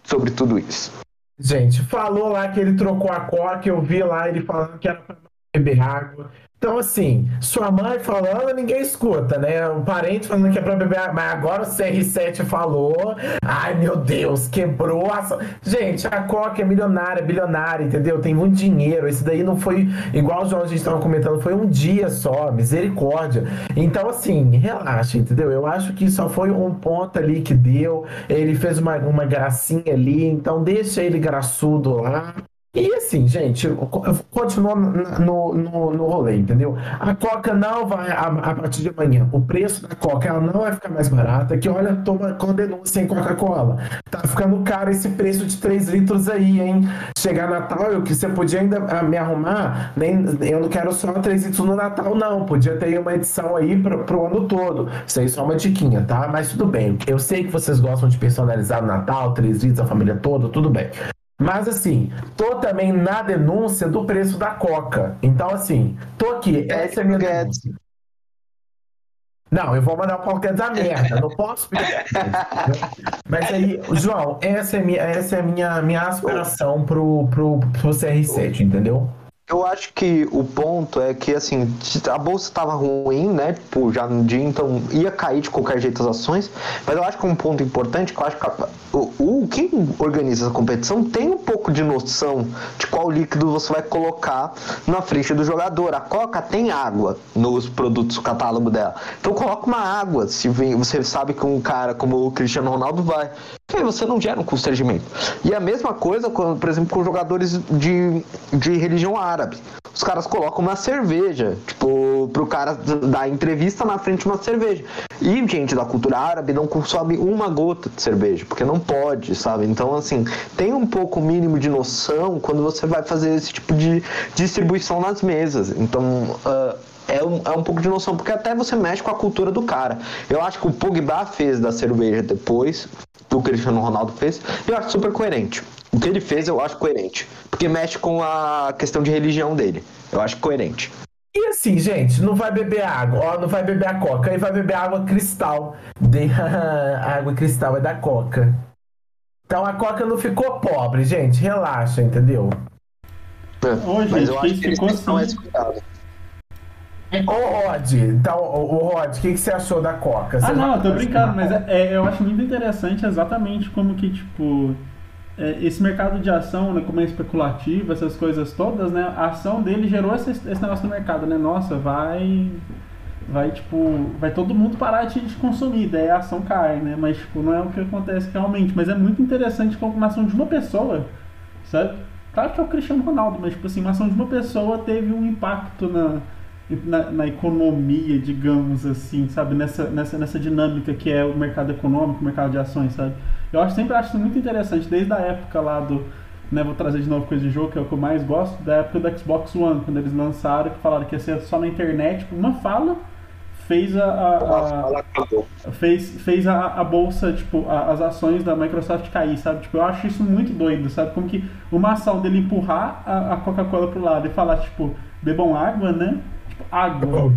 sobre tudo isso. Gente, falou lá que ele trocou a coca, eu vi lá ele falando que era pra beber água. Então, assim, sua mãe falando, ninguém escuta, né? Um parente falando que é pra beber mas agora o CR7 falou. Ai, meu Deus, quebrou a. Gente, a Coca é milionária, bilionária, entendeu? Tem muito dinheiro. Esse daí não foi igual o João a gente estava comentando, foi um dia só, misericórdia. Então, assim, relaxa, entendeu? Eu acho que só foi um ponto ali que deu. Ele fez uma, uma gracinha ali, então deixa ele graçudo lá. E assim, gente, eu co- eu continuo no, no, no rolê, entendeu? A Coca não vai, a, a partir de amanhã, o preço da Coca ela não vai ficar mais barata, que olha, toma com denúncia em Coca-Cola. Tá ficando caro esse preço de 3 litros aí, hein? Chegar Natal, eu que você podia ainda ah, me arrumar, nem, eu não quero só 3 litros no Natal, não. Podia ter uma edição aí pro, pro ano todo. Isso aí é só uma diquinha, tá? Mas tudo bem. Eu sei que vocês gostam de personalizar no Natal, 3 litros, a família toda, tudo bem. Mas assim, tô também na denúncia do preço da Coca. Então, assim, tô aqui. Essa é a minha Guedes. denúncia. Não, eu vou mandar o Paulo Guedes a merda. Não posso pedir. Mas aí, João, essa é, minha, essa é a minha, minha aspiração pro, pro, pro CR7, entendeu? Eu acho que o ponto é que, assim, a bolsa estava ruim, né? Tipo, já no dia, então ia cair de qualquer jeito as ações. Mas eu acho que um ponto importante que eu acho que a- o, o- quem organiza essa competição tem um pouco de noção de qual líquido você vai colocar na frente do jogador. A Coca tem água nos produtos catálogo dela. Então coloca uma água, se vem, você sabe que um cara como o Cristiano Ronaldo vai. Que aí você não gera um constrangimento. E a mesma coisa, por exemplo, com jogadores de, de religião árabe. Os caras colocam uma cerveja, tipo, pro cara dar entrevista na frente de uma cerveja. E gente da cultura árabe não consome uma gota de cerveja, porque não pode, sabe? Então, assim, tem um pouco mínimo de noção quando você vai fazer esse tipo de distribuição nas mesas. Então, ah, é um, é um pouco de noção, porque até você mexe com a cultura do cara. Eu acho que o Pogba fez da cerveja depois, que o Cristiano Ronaldo fez, e eu acho super coerente. O que ele fez eu acho coerente, porque mexe com a questão de religião dele. Eu acho coerente. E assim, gente, não vai beber água, ó, não vai beber a coca, aí vai beber água cristal. De... a água cristal é da coca. Então a coca não ficou pobre, gente, relaxa, entendeu? Ô, gente, Mas eu acho que eles ficou têm que tomar assim- esse cuidado. Ô, Rod, então, ô, Rod, o que, que você achou da Coca? Você ah, não, eu tô brincando, mas é, é, eu acho muito interessante exatamente como que, tipo, é, esse mercado de ação, né, como é especulativo, essas coisas todas, né, a ação dele gerou esse, esse negócio no mercado, né, nossa, vai, vai, tipo, vai todo mundo parar de, de consumir, daí a ação cai, né, mas, tipo, não é o que acontece realmente, mas é muito interessante como uma ação de uma pessoa, sabe? Claro que é o Cristiano Ronaldo, mas, tipo assim, uma ação de uma pessoa teve um impacto na, na, na economia, digamos assim, sabe? Nessa, nessa, nessa dinâmica que é o mercado econômico, o mercado de ações, sabe? Eu acho, sempre acho isso muito interessante, desde a época lá do. Né, vou trazer de novo coisa de jogo, que é o que eu mais gosto, da época do Xbox One, quando eles lançaram, que falaram que ia ser só na internet, tipo, uma fala fez a, a- a- fez, fez a, a bolsa, tipo, a- as ações da Microsoft cair, sabe? Tipo, eu acho isso muito doido, sabe? Como que uma ação dele empurrar a, a Coca-Cola pro lado e falar, tipo, bebam água, né? Tipo, água.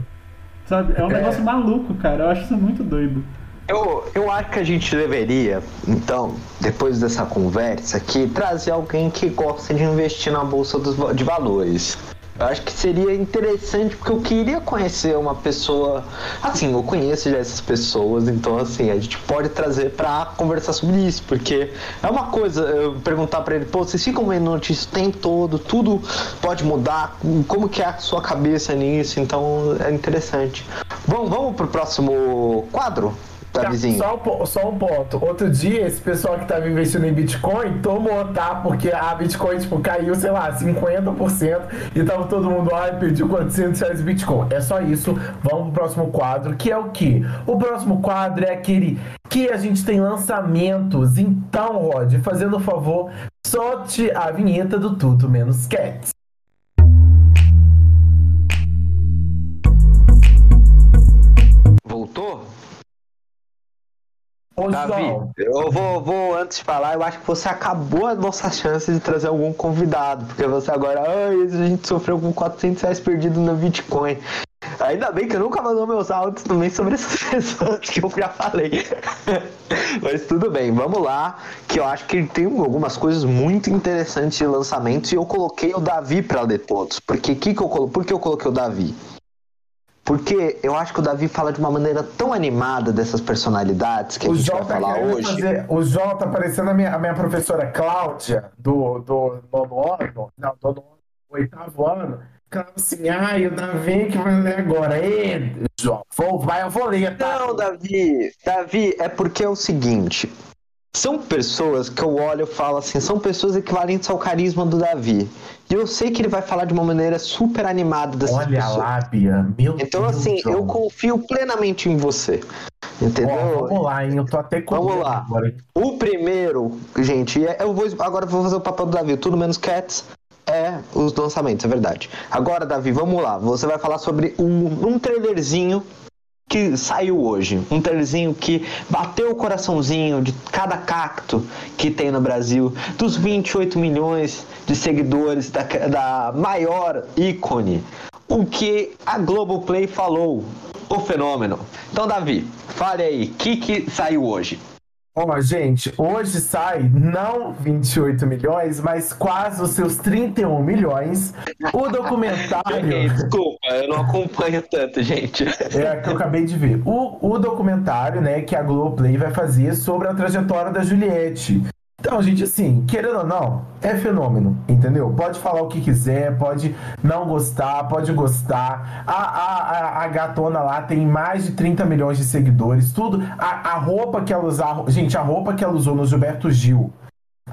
Sabe? É um negócio maluco, cara. Eu acho isso muito doido. Eu, eu acho que a gente deveria, então, depois dessa conversa aqui, trazer alguém que gosta de investir na bolsa dos, de valores. Eu acho que seria interessante, porque eu queria conhecer uma pessoa. Assim, eu conheço já essas pessoas, então, assim, a gente pode trazer pra conversar sobre isso, porque é uma coisa eu perguntar pra ele, pô, vocês ficam vendo notícia o tempo todo, tudo pode mudar, como que é a sua cabeça nisso, então é interessante. Vamos, vamos pro próximo quadro? Davizinho. Só um, po- só um ponto. Outro dia, esse pessoal que tava investindo em Bitcoin tomou, tá? Porque a Bitcoin, tipo, caiu, sei lá, 50% e tava todo mundo, ai, perdi 400 reais de Bitcoin. É só isso. Vamos pro próximo quadro, que é o quê? O próximo quadro é aquele que a gente tem lançamentos. Então, Rod, fazendo um favor, solte a vinheta do Tudo Menos Cats. Voltou? Ô, Davi, eu vou, vou antes de falar, eu acho que você acabou a nossa chance de trazer algum convidado, porque você agora, ai, a gente sofreu com 400 reais perdidos no Bitcoin. Ainda bem que eu nunca mandou meus áudios também sobre essas pessoas que eu já falei. Mas tudo bem, vamos lá, que eu acho que tem algumas coisas muito interessantes de lançamentos e eu coloquei o Davi para ler todos. Porque que que eu, por que eu coloquei o Davi? Porque eu acho que o Davi fala de uma maneira tão animada dessas personalidades que a O gente João vai falar hoje. fazer. O João tá parecendo a minha, a minha professora Cláudia, do, do nono ano, não, do nono, oitavo ano. Ela assim, ai, o Davi que vai ler agora. Ê, João, vou, vai, eu vou ler, tá? Não, Davi, Davi, é porque é o seguinte. São pessoas que eu olho e falo assim, são pessoas equivalentes ao carisma do Davi. E eu sei que ele vai falar de uma maneira super animada dessas Olha a pessoas. lábia, meu Então, Deus. assim, eu confio plenamente em você. Entendeu? Ó, vamos lá, hein? Eu tô até com Vamos lá. agora? O primeiro, gente, é- eu vou agora eu vou fazer o papel do Davi, tudo menos Cats é os lançamentos, é verdade. Agora, Davi, vamos lá. Você vai falar sobre um, um trailerzinho que saiu hoje. Um trailerzinho que bateu o coraçãozinho de cada cacto que tem no Brasil, dos 28 milhões de seguidores da, da maior ícone. O que a Globoplay falou, o fenômeno. Então, Davi, fale aí, o que, que saiu hoje? Ó, gente, hoje sai não 28 milhões, mas quase os seus 31 milhões. O documentário. Desculpa, eu não acompanho tanto, gente. É que eu acabei de ver. O, o documentário, né, que a Globoplay vai fazer sobre a trajetória da Juliette. Então, gente, assim, querendo ou não, é fenômeno, entendeu? Pode falar o que quiser, pode não gostar, pode gostar. A, a, a, a gatona lá tem mais de 30 milhões de seguidores, tudo. A, a roupa que ela usava, gente, a roupa que ela usou no Gilberto Gil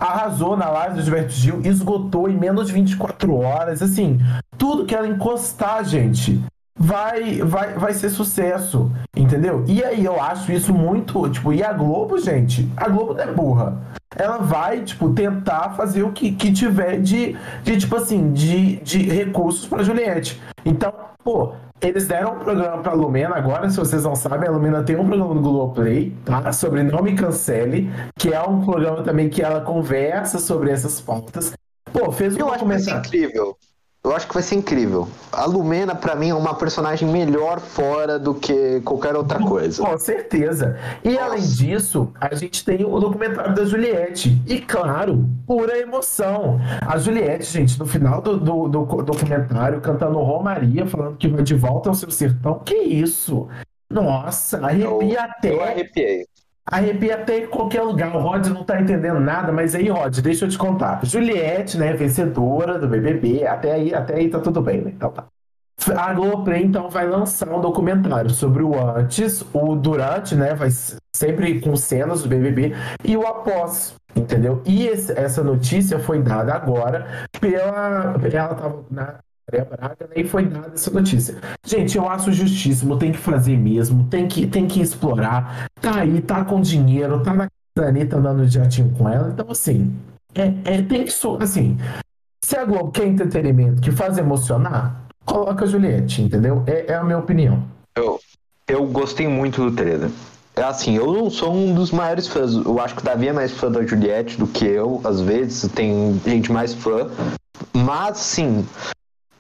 arrasou na live do Gilberto Gil, esgotou em menos de 24 horas, assim, tudo que ela encostar, gente, vai, vai, vai ser sucesso, entendeu? E aí eu acho isso muito, tipo, e a Globo, gente, a Globo não é burra. Ela vai, tipo, tentar fazer o que, que tiver de, de, tipo assim, de, de recursos pra Juliette. Então, pô, eles deram um programa pra Lumena agora, se vocês não sabem, a Lumena tem um programa no Globoplay, tá? Sobre Não Me Cancele, que é um programa também que ela conversa sobre essas pautas. Pô, fez um Eu acho isso incrível. Eu acho que vai ser incrível. A Lumena, para mim, é uma personagem melhor fora do que qualquer outra coisa. Com certeza. E Nossa. além disso, a gente tem o documentário da Juliette. E claro, pura emoção. A Juliette, gente, no final do, do, do documentário, cantando Romaria, falando que vai de volta ao seu sertão. Que isso? Nossa, arrepia eu, até. Eu arrepiei. Arrepia até em qualquer lugar. O Rod não tá entendendo nada, mas aí, Rod, deixa eu te contar. Juliette, né, vencedora do BBB, até aí, até aí tá tudo bem, né? Então tá. A Globoplay, então, vai lançar um documentário sobre o antes, o durante, né, vai sempre com cenas do BBB, e o após, entendeu? E esse, essa notícia foi dada agora pela... Ela tava na, Maria Braga, e foi dada essa notícia. Gente, eu acho justíssimo, tem que fazer mesmo, tem que, tem que explorar. Tá aí, tá com dinheiro, tá na Anitta andando de jatinho com ela. Então, assim, é, é, tem que. Assim, se a Globo quer entretenimento que faz emocionar, coloca a Juliette, entendeu? É, é a minha opinião. Eu, eu gostei muito do trailer. É assim, eu não sou um dos maiores fãs. Eu acho que o Davi é mais fã da Juliette do que eu, às vezes. Tem gente mais fã. Mas, sim,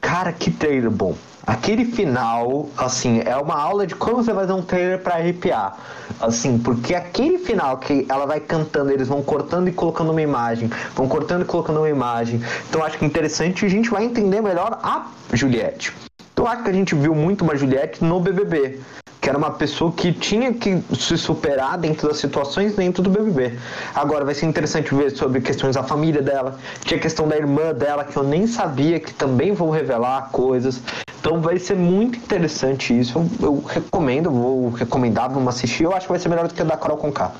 Cara, que trailer bom. Aquele final, assim, é uma aula de como você fazer um trailer para arrepiar. Assim, porque aquele final que ela vai cantando, eles vão cortando e colocando uma imagem, vão cortando e colocando uma imagem. Então acho que é interessante a gente vai entender melhor a Juliette. Então acho que a gente viu muito uma Juliette no BBB que era uma pessoa que tinha que se superar dentro das situações dentro do BBB. Agora vai ser interessante ver sobre questões da família dela, tinha a questão da irmã dela que eu nem sabia que também vão revelar coisas. Então vai ser muito interessante isso. Eu, recomendo, vou recomendar, vamos assistir. Eu acho que vai ser melhor do que o da Carol Conká.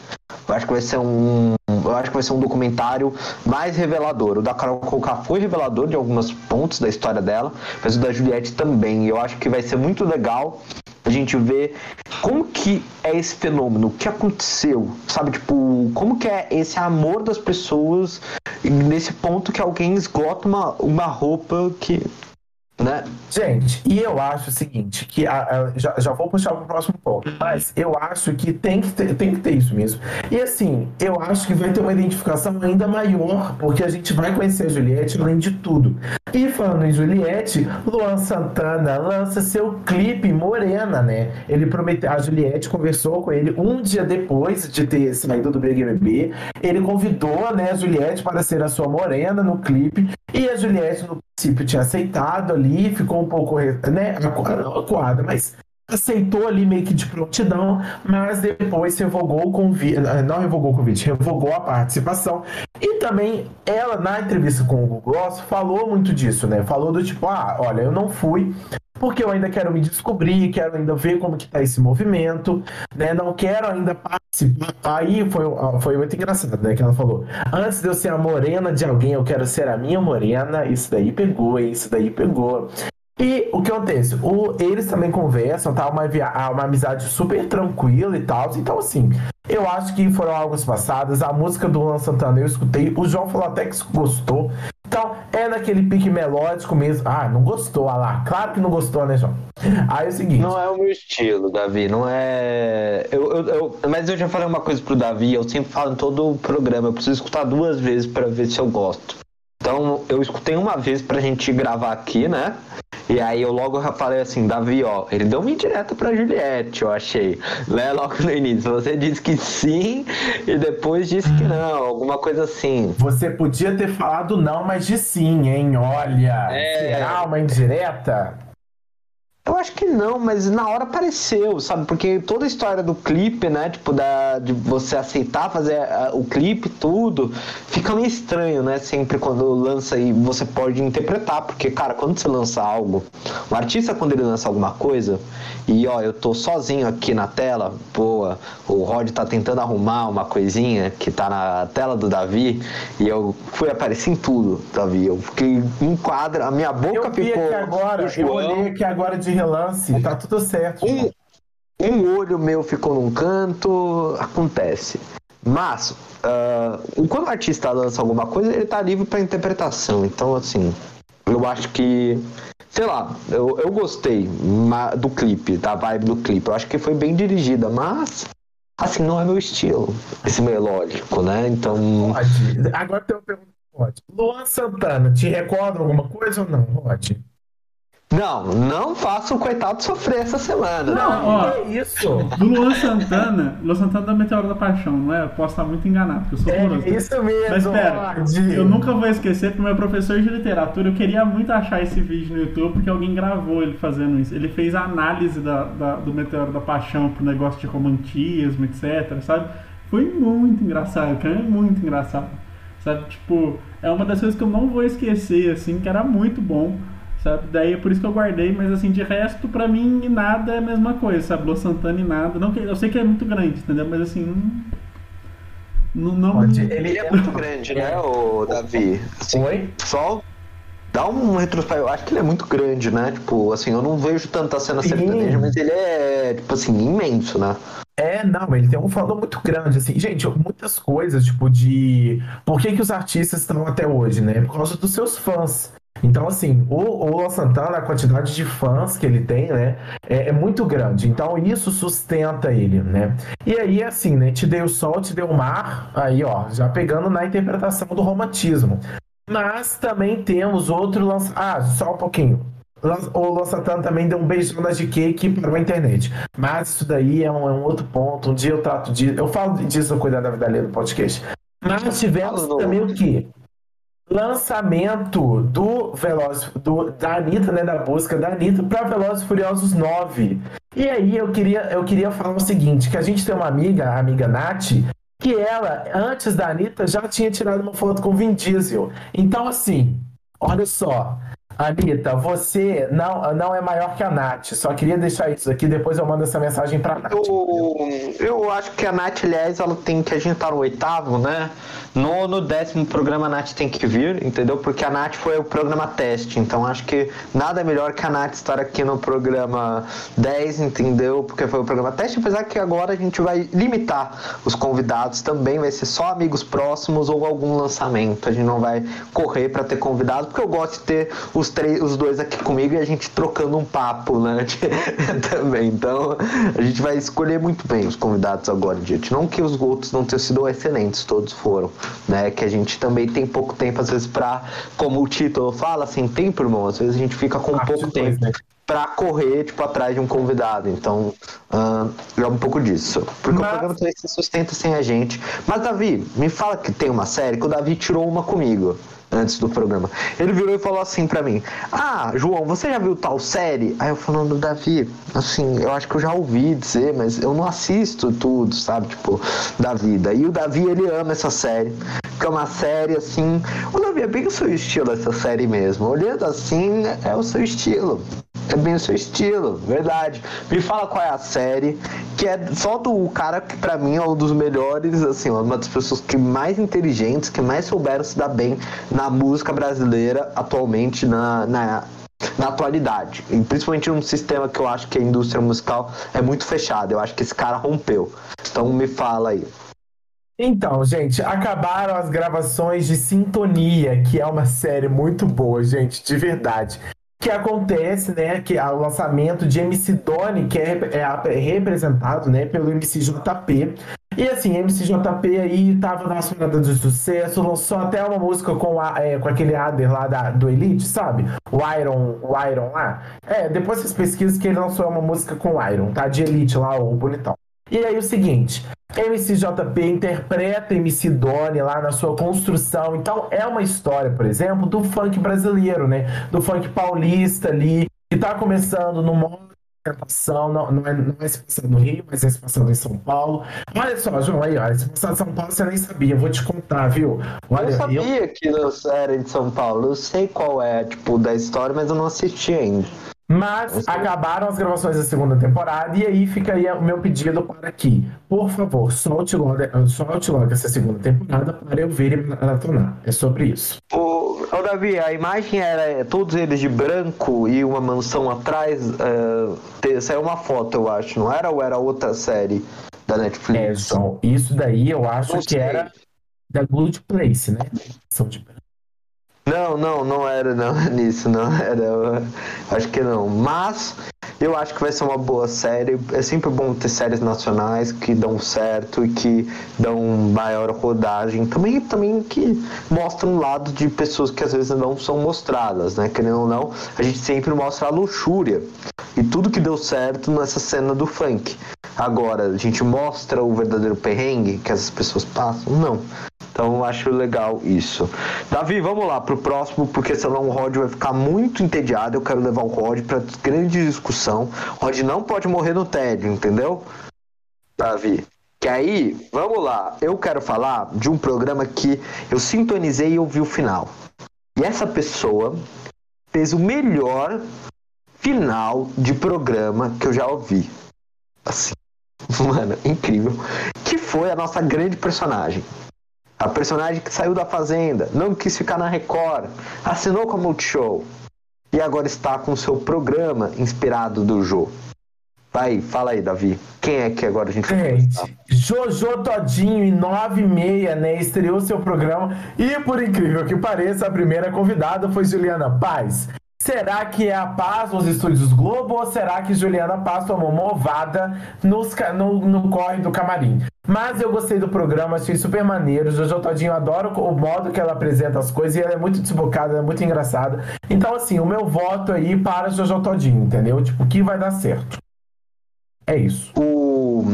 Eu acho que vai ser um, eu acho que vai ser um documentário mais revelador. O da Carol Conká foi revelador de alguns pontos da história dela, mas o da Juliette também. Eu acho que vai ser muito legal a gente vê como que é esse fenômeno, o que aconteceu, sabe? Tipo, como que é esse amor das pessoas nesse ponto que alguém esgota uma, uma roupa que né? Gente, e eu acho o seguinte, que a, a, já, já vou puxar para o próximo ponto, mas eu acho que tem que, ter, tem que ter isso mesmo. E assim, eu acho que vai ter uma identificação ainda maior, porque a gente vai conhecer a Juliette além de tudo. E falando em Juliette, Luan Santana lança seu clipe Morena, né? Ele prometeu, a Juliette conversou com ele um dia depois de ter saído do BBB. Ele convidou, né, a Juliette para ser a sua morena no clipe. E a Juliette, no princípio, tinha aceitado ali, ficou um pouco, né, acuada, mas aceitou ali meio que de prontidão, mas depois revogou o convite, eh, não revogou o convite, revogou a participação. E também ela, na entrevista com o Google Gloss, falou muito disso, né? Falou do tipo, ah, olha, eu não fui porque eu ainda quero me descobrir, quero ainda ver como que tá esse movimento, né? Não quero ainda participar. Aí foi, foi muito engraçado, né? Que ela falou, antes de eu ser a morena de alguém, eu quero ser a minha morena. Isso daí pegou, isso daí pegou. E o que acontece? O, eles também conversam, tá? Uma, uma amizade super tranquila e tal. Então, assim, eu acho que foram algo passadas. A música do Luan Santana eu escutei. O João falou até que gostou. Então, é naquele pique melódico mesmo. Ah, não gostou, ah lá. Claro que não gostou, né, João? Aí é o seguinte. Não é o meu estilo, Davi. Não é. Eu, eu, eu... Mas eu já falei uma coisa pro Davi. Eu sempre falo em todo o programa. Eu preciso escutar duas vezes para ver se eu gosto. Então, eu escutei uma vez pra gente gravar aqui, né? E aí eu logo falei assim, Davi, ó, ele deu uma indireta pra Juliette, eu achei. Né, logo no início. Você disse que sim e depois disse que não, alguma coisa assim. Você podia ter falado não, mas de sim, hein? Olha. É... Será uma indireta? Eu acho que não, mas na hora apareceu, sabe? Porque toda a história do clipe, né? Tipo, da, de você aceitar fazer a, o clipe, tudo, fica meio estranho, né? Sempre quando lança e você pode interpretar. Porque, cara, quando você lança algo, o artista, quando ele lança alguma coisa, e ó, eu tô sozinho aqui na tela, boa, o Rod tá tentando arrumar uma coisinha que tá na tela do Davi, e eu fui aparecer em tudo, Davi. Eu fiquei em quadra, a minha boca eu ficou. Aqui agora, eu olhei aqui agora de relance, tá tudo certo. Um, um olho meu ficou num canto, acontece. Mas, uh, quando o artista lança alguma coisa, ele tá livre para interpretação. Então, assim, eu acho que. Sei lá, eu, eu gostei do clipe, da vibe do clipe. Eu acho que foi bem dirigida, mas. Assim, não é meu estilo, esse melódico, né? Então. Pode. Agora tem uma pergunta Rod. Luan Santana, te recorda alguma coisa ou não, Rod? Não, não faça o coitado sofrer essa semana. Não, ó, que isso? Do Luan Santana, Luan Santana da Meteoro da Paixão, não é? Eu posso estar muito enganado, porque eu sou É curioso. isso mesmo, Mas pera, Rod. eu nunca vou esquecer que meu professor de literatura, eu queria muito achar esse vídeo no YouTube, porque alguém gravou ele fazendo isso. Ele fez a análise da, da- do Meteoro da Paixão pro negócio de romantismo, etc, sabe? Foi muito engraçado, cara, é muito engraçado. Sabe, tipo, é uma das coisas que eu não vou esquecer, assim, que era muito bom. Sabe? Daí é por isso que eu guardei, mas assim, de resto, pra mim, nada é a mesma coisa, sabe? Lua Santana e nada. Não, eu sei que é muito grande, entendeu? Mas assim, não. Não. ele é muito grande, né, o Davi? Assim, Oi? só dá um retrospecto. Eu acho que ele é muito grande, né? Tipo, assim, eu não vejo tanta cena Sim. sertaneja, mas ele é, tipo assim, imenso, né? É, não, ele tem um fandom muito grande, assim. Gente, muitas coisas, tipo, de. Por que, que os artistas estão até hoje, né? Por causa dos seus fãs. Então, assim, o, o Luan Santana, a quantidade de fãs que ele tem, né, é, é muito grande. Então, isso sustenta ele, né? E aí, assim, né, te dei o sol, te dei o mar, aí, ó, já pegando na interpretação do romantismo. Mas também temos outro lança... Ah, só um pouquinho. O Luan Santana também deu um beijão na GK que parou a internet. Mas isso daí é um, é um outro ponto. Um dia eu trato disso. Eu falo disso no Cuidar da Vida Alheia no podcast. Mas tivemos também o quê? Lançamento do Veloz, do, da Anitta, né? Da busca da Anitta para Velozes Furiosos 9. E aí eu queria, eu queria falar o seguinte: que a gente tem uma amiga, a amiga Nath, que ela, antes da Anitta, já tinha tirado uma foto com Vin Diesel. Então, assim, olha só. Anitta, você não, não é maior que a Nath. Só queria deixar isso aqui, depois eu mando essa mensagem pra Nath. Eu, eu acho que a Nath, aliás, ela tem que. A gente tá no oitavo, né? No, no décimo programa a Nath tem que vir, entendeu? Porque a Nath foi o programa teste. Então acho que nada melhor que a Nath estar aqui no programa 10, entendeu? Porque foi o programa teste, apesar que agora a gente vai limitar os convidados também, vai ser só amigos próximos ou algum lançamento. A gente não vai correr para ter convidado, porque eu gosto de ter os três, os dois aqui comigo e a gente trocando um papo, né? também. Então a gente vai escolher muito bem os convidados agora, gente. Não que os outros não tenham sido excelentes, todos foram, né? Que a gente também tem pouco tempo, às vezes, pra, como o título fala, sem tempo, irmão. Às vezes a gente fica com Ah, pouco tempo. coisa, né? Pra correr, tipo, atrás de um convidado. Então, ah, é um pouco disso. Porque Mas- o programa também se sustenta sem a gente. Mas, Davi, me fala que tem uma série que o Davi tirou uma comigo antes do programa. Ele virou e falou assim pra mim: Ah, João, você já viu tal série? Aí eu falando, Davi, assim, eu acho que eu já ouvi dizer, mas eu não assisto tudo, sabe? Tipo, da vida. E o Davi, ele ama essa série. Que é uma série assim. O Davi, é bem o seu estilo essa série mesmo. Olhando assim, é o seu estilo. É bem o seu estilo, verdade. Me fala qual é a série, que é só do cara que pra mim é um dos melhores, assim, uma das pessoas que mais inteligentes, que mais souberam se dar bem na música brasileira atualmente, na, na, na atualidade. E principalmente num sistema que eu acho que a indústria musical é muito fechada. Eu acho que esse cara rompeu. Então me fala aí. Então, gente, acabaram as gravações de Sintonia, que é uma série muito boa, gente, de verdade. Que acontece, né, que o lançamento de MC Doni, que é, é é representado, né, pelo MCJP. E assim, MCJP aí tava na sonada de sucesso, lançou até uma música com, a, é, com aquele Ader lá da, do Elite, sabe? O Iron, o Iron lá. É, depois vocês pesquisam que ele lançou uma música com o Iron, tá? De Elite lá, o bonitão. E aí o seguinte, MCJP interpreta MC Doni lá na sua construção. Então é uma história, por exemplo, do funk brasileiro, né? Do funk paulista ali, que tá começando no modo apresentação, não, não, é, não é se passando no Rio, mas é se passando em São Paulo. Olha só, João, aí, ó, se passar em São Paulo você nem sabia, eu vou te contar, viu? Olha, eu sabia que não era de São Paulo. Eu sei qual é, tipo, da história, mas eu não assisti ainda. Mas acabaram as gravações da segunda temporada e aí fica aí o meu pedido para que, por favor, solte logo, solte logo essa segunda temporada para eu ver e maratonar. É sobre isso. O, o Davi, a imagem era todos eles de branco e uma mansão atrás. é, te- saiu uma foto, eu acho, não era? Ou era outra série da É, Netflix? João, isso daí eu acho que era da Good Place, né? São de Não, não, não era não, nisso, não era. acho que não. Mas Eu acho que vai ser uma boa série. É sempre bom ter séries nacionais que dão certo e que dão maior rodagem. Também, também que mostram um lado de pessoas que às vezes não são mostradas, né? Querendo ou não, a gente sempre mostra a luxúria e tudo que deu certo nessa cena do funk. Agora, a gente mostra o verdadeiro perrengue que essas pessoas passam? Não. Então acho legal isso. Davi, vamos lá pro próximo, porque senão o Rod vai ficar muito entediado. Eu quero levar o Rod para grande discussão. Rod não pode morrer no tédio, entendeu? Davi. Que aí, vamos lá. Eu quero falar de um programa que eu sintonizei e ouvi o final. E essa pessoa fez o melhor final de programa que eu já ouvi. Assim, mano, incrível. Que foi a nossa grande personagem. A personagem que saiu da Fazenda, não quis ficar na Record, assinou com a Multishow e agora está com seu programa inspirado do Jô. Vai, fala aí, Davi. Quem é que agora a gente vai Gente, Jojo Todinho, em 9 e meia, né, estreou seu programa e, por incrível que pareça, a primeira convidada foi Juliana Paz. Será que é a paz nos estúdios Globo ou será que Juliana Paz tomou uma ovada nos, no, no corre do camarim? Mas eu gostei do programa, achei super maneiro. Jojo Todinho, adoro o modo que ela apresenta as coisas e ela é muito desbocada, ela é muito engraçada. Então, assim, o meu voto aí para Jojo Todinho, entendeu? Tipo, que vai dar certo. É isso. O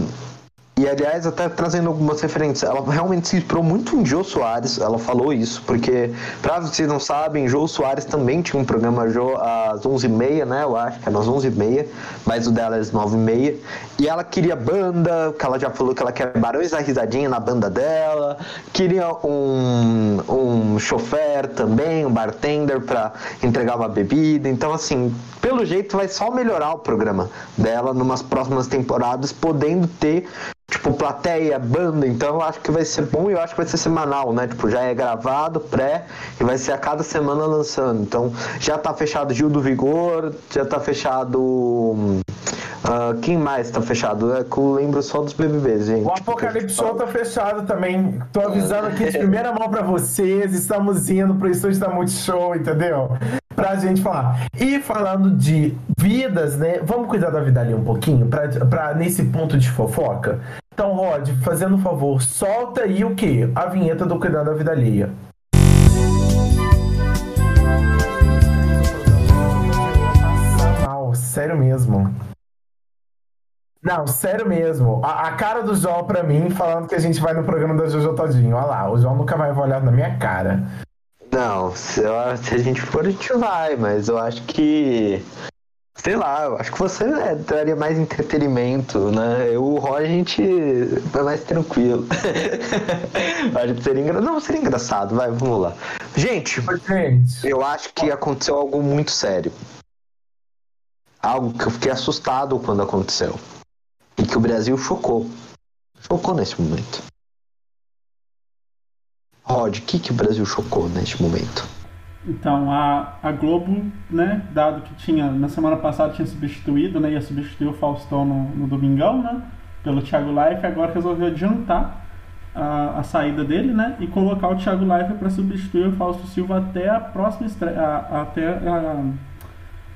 e aliás, até trazendo algumas referências, ela realmente se inspirou muito em Jô Soares, ela falou isso, porque, pra vocês não sabem, Jô Soares também tinha um programa Jô às 11h30, né? Eu acho que era às 11h30, mas o dela é às 9h30. E ela queria banda, que ela já falou que ela quer Barões da Risadinha na banda dela, queria um, um chofer também, um bartender para entregar uma bebida. Então, assim, pelo jeito vai só melhorar o programa dela numas próximas temporadas, podendo ter tipo, plateia, banda, então eu acho que vai ser bom e eu acho que vai ser semanal, né? Tipo, já é gravado, pré, e vai ser a cada semana lançando. Então, já tá fechado Gil do Vigor, já tá fechado. Uh, quem mais tá fechado? É que eu lembro só dos BBBs, gente. O Apocalipse Show tá fechado também. Tô avisando aqui de primeira mão para vocês. Estamos indo pro estúdio da Multishow, entendeu? Pra gente falar. E falando de vidas, né? Vamos cuidar da vida ali um pouquinho, pra, pra nesse ponto de fofoca. Então, Rod, fazendo um favor, solta aí o quê? A vinheta do Cuidar da Vida Alheia. Sério mesmo. Não, sério mesmo. A, a, cara do João pra mim, falando que a gente vai no programa da Jojo Todinho. Olha lá, o João nunca vai olhar na minha cara. Não, se, se a gente for, a gente vai, mas eu acho que Sei lá, eu acho que você é, daria mais entretenimento, né? Eu, o Roy, a gente é mais tranquilo. acho que seria engraçado. Não, seria engraçado, vai, vamos lá. Gente, gente, eu acho que aconteceu algo muito sério. Algo que eu fiquei assustado quando aconteceu. E que o Brasil chocou. Chocou nesse momento. Rod, o que, que o Brasil chocou neste momento? Então, a, a Globo, né, dado que tinha, na semana passada tinha substituído, né, ia substituir o Faustão no, no Domingão, né, pelo Thiago Life, agora resolveu adiantar a, a saída dele, né, e colocar o Thiago Life para substituir o Fausto Silva até a próxima estreia, a, até a,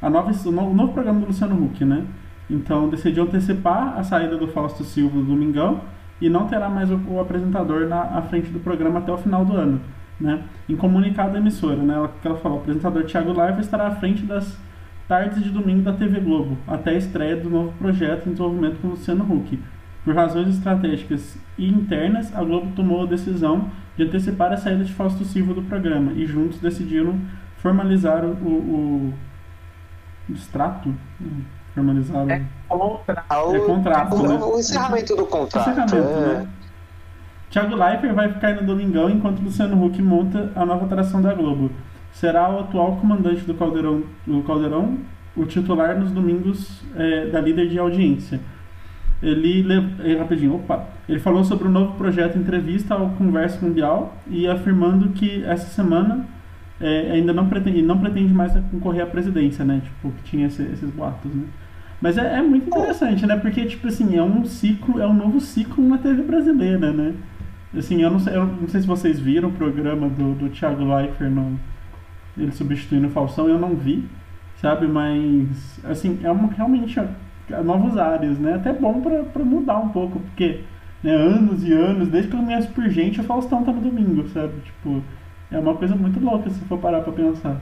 a nova, o novo programa do Luciano Huck, né. Então, decidiu antecipar a saída do Fausto Silva do Domingão e não terá mais o, o apresentador na à frente do programa até o final do ano. Né? Em comunicado da emissora, né, ela, que ela falou, o apresentador Thiago Live estará à frente das tardes de domingo da TV Globo, até a estreia do novo projeto em desenvolvimento com Luciano Huck. Por razões estratégicas e internas, a Globo tomou a decisão de antecipar a saída de Fausto Silva do programa e juntos decidiram formalizar o, o, o extrato. Formalizar o. É contrato. É contrato. O, né? o encerramento do contrato. Encerramento, é. né? Thiago Leifert vai ficar no Domingão enquanto Luciano Huck monta a nova atração da Globo. Será o atual comandante do Caldeirão, do Caldeirão o titular nos domingos é, da líder de audiência. Ele, ele, rapidinho, opa, ele falou sobre o novo projeto Entrevista ao Conversa Mundial e afirmando que essa semana é, ainda não pretende, não pretende mais concorrer à presidência, né? Tipo, que tinha esse, esses boatos, né? Mas é, é, muito interessante, né? Porque, tipo assim, é um ciclo, é um novo ciclo na TV brasileira, né? Assim, eu não sei, eu não sei se vocês viram o programa do, do Thiago Leifert no, ele substituindo o Falsão, eu não vi. sabe? Mas, assim, é uma, realmente é, novos áreas, né? Até bom para mudar um pouco, porque né, anos e anos, desde que eu conheço por gente, o Faustão tá no domingo, sabe? Tipo, é uma coisa muito louca se for parar pra pensar.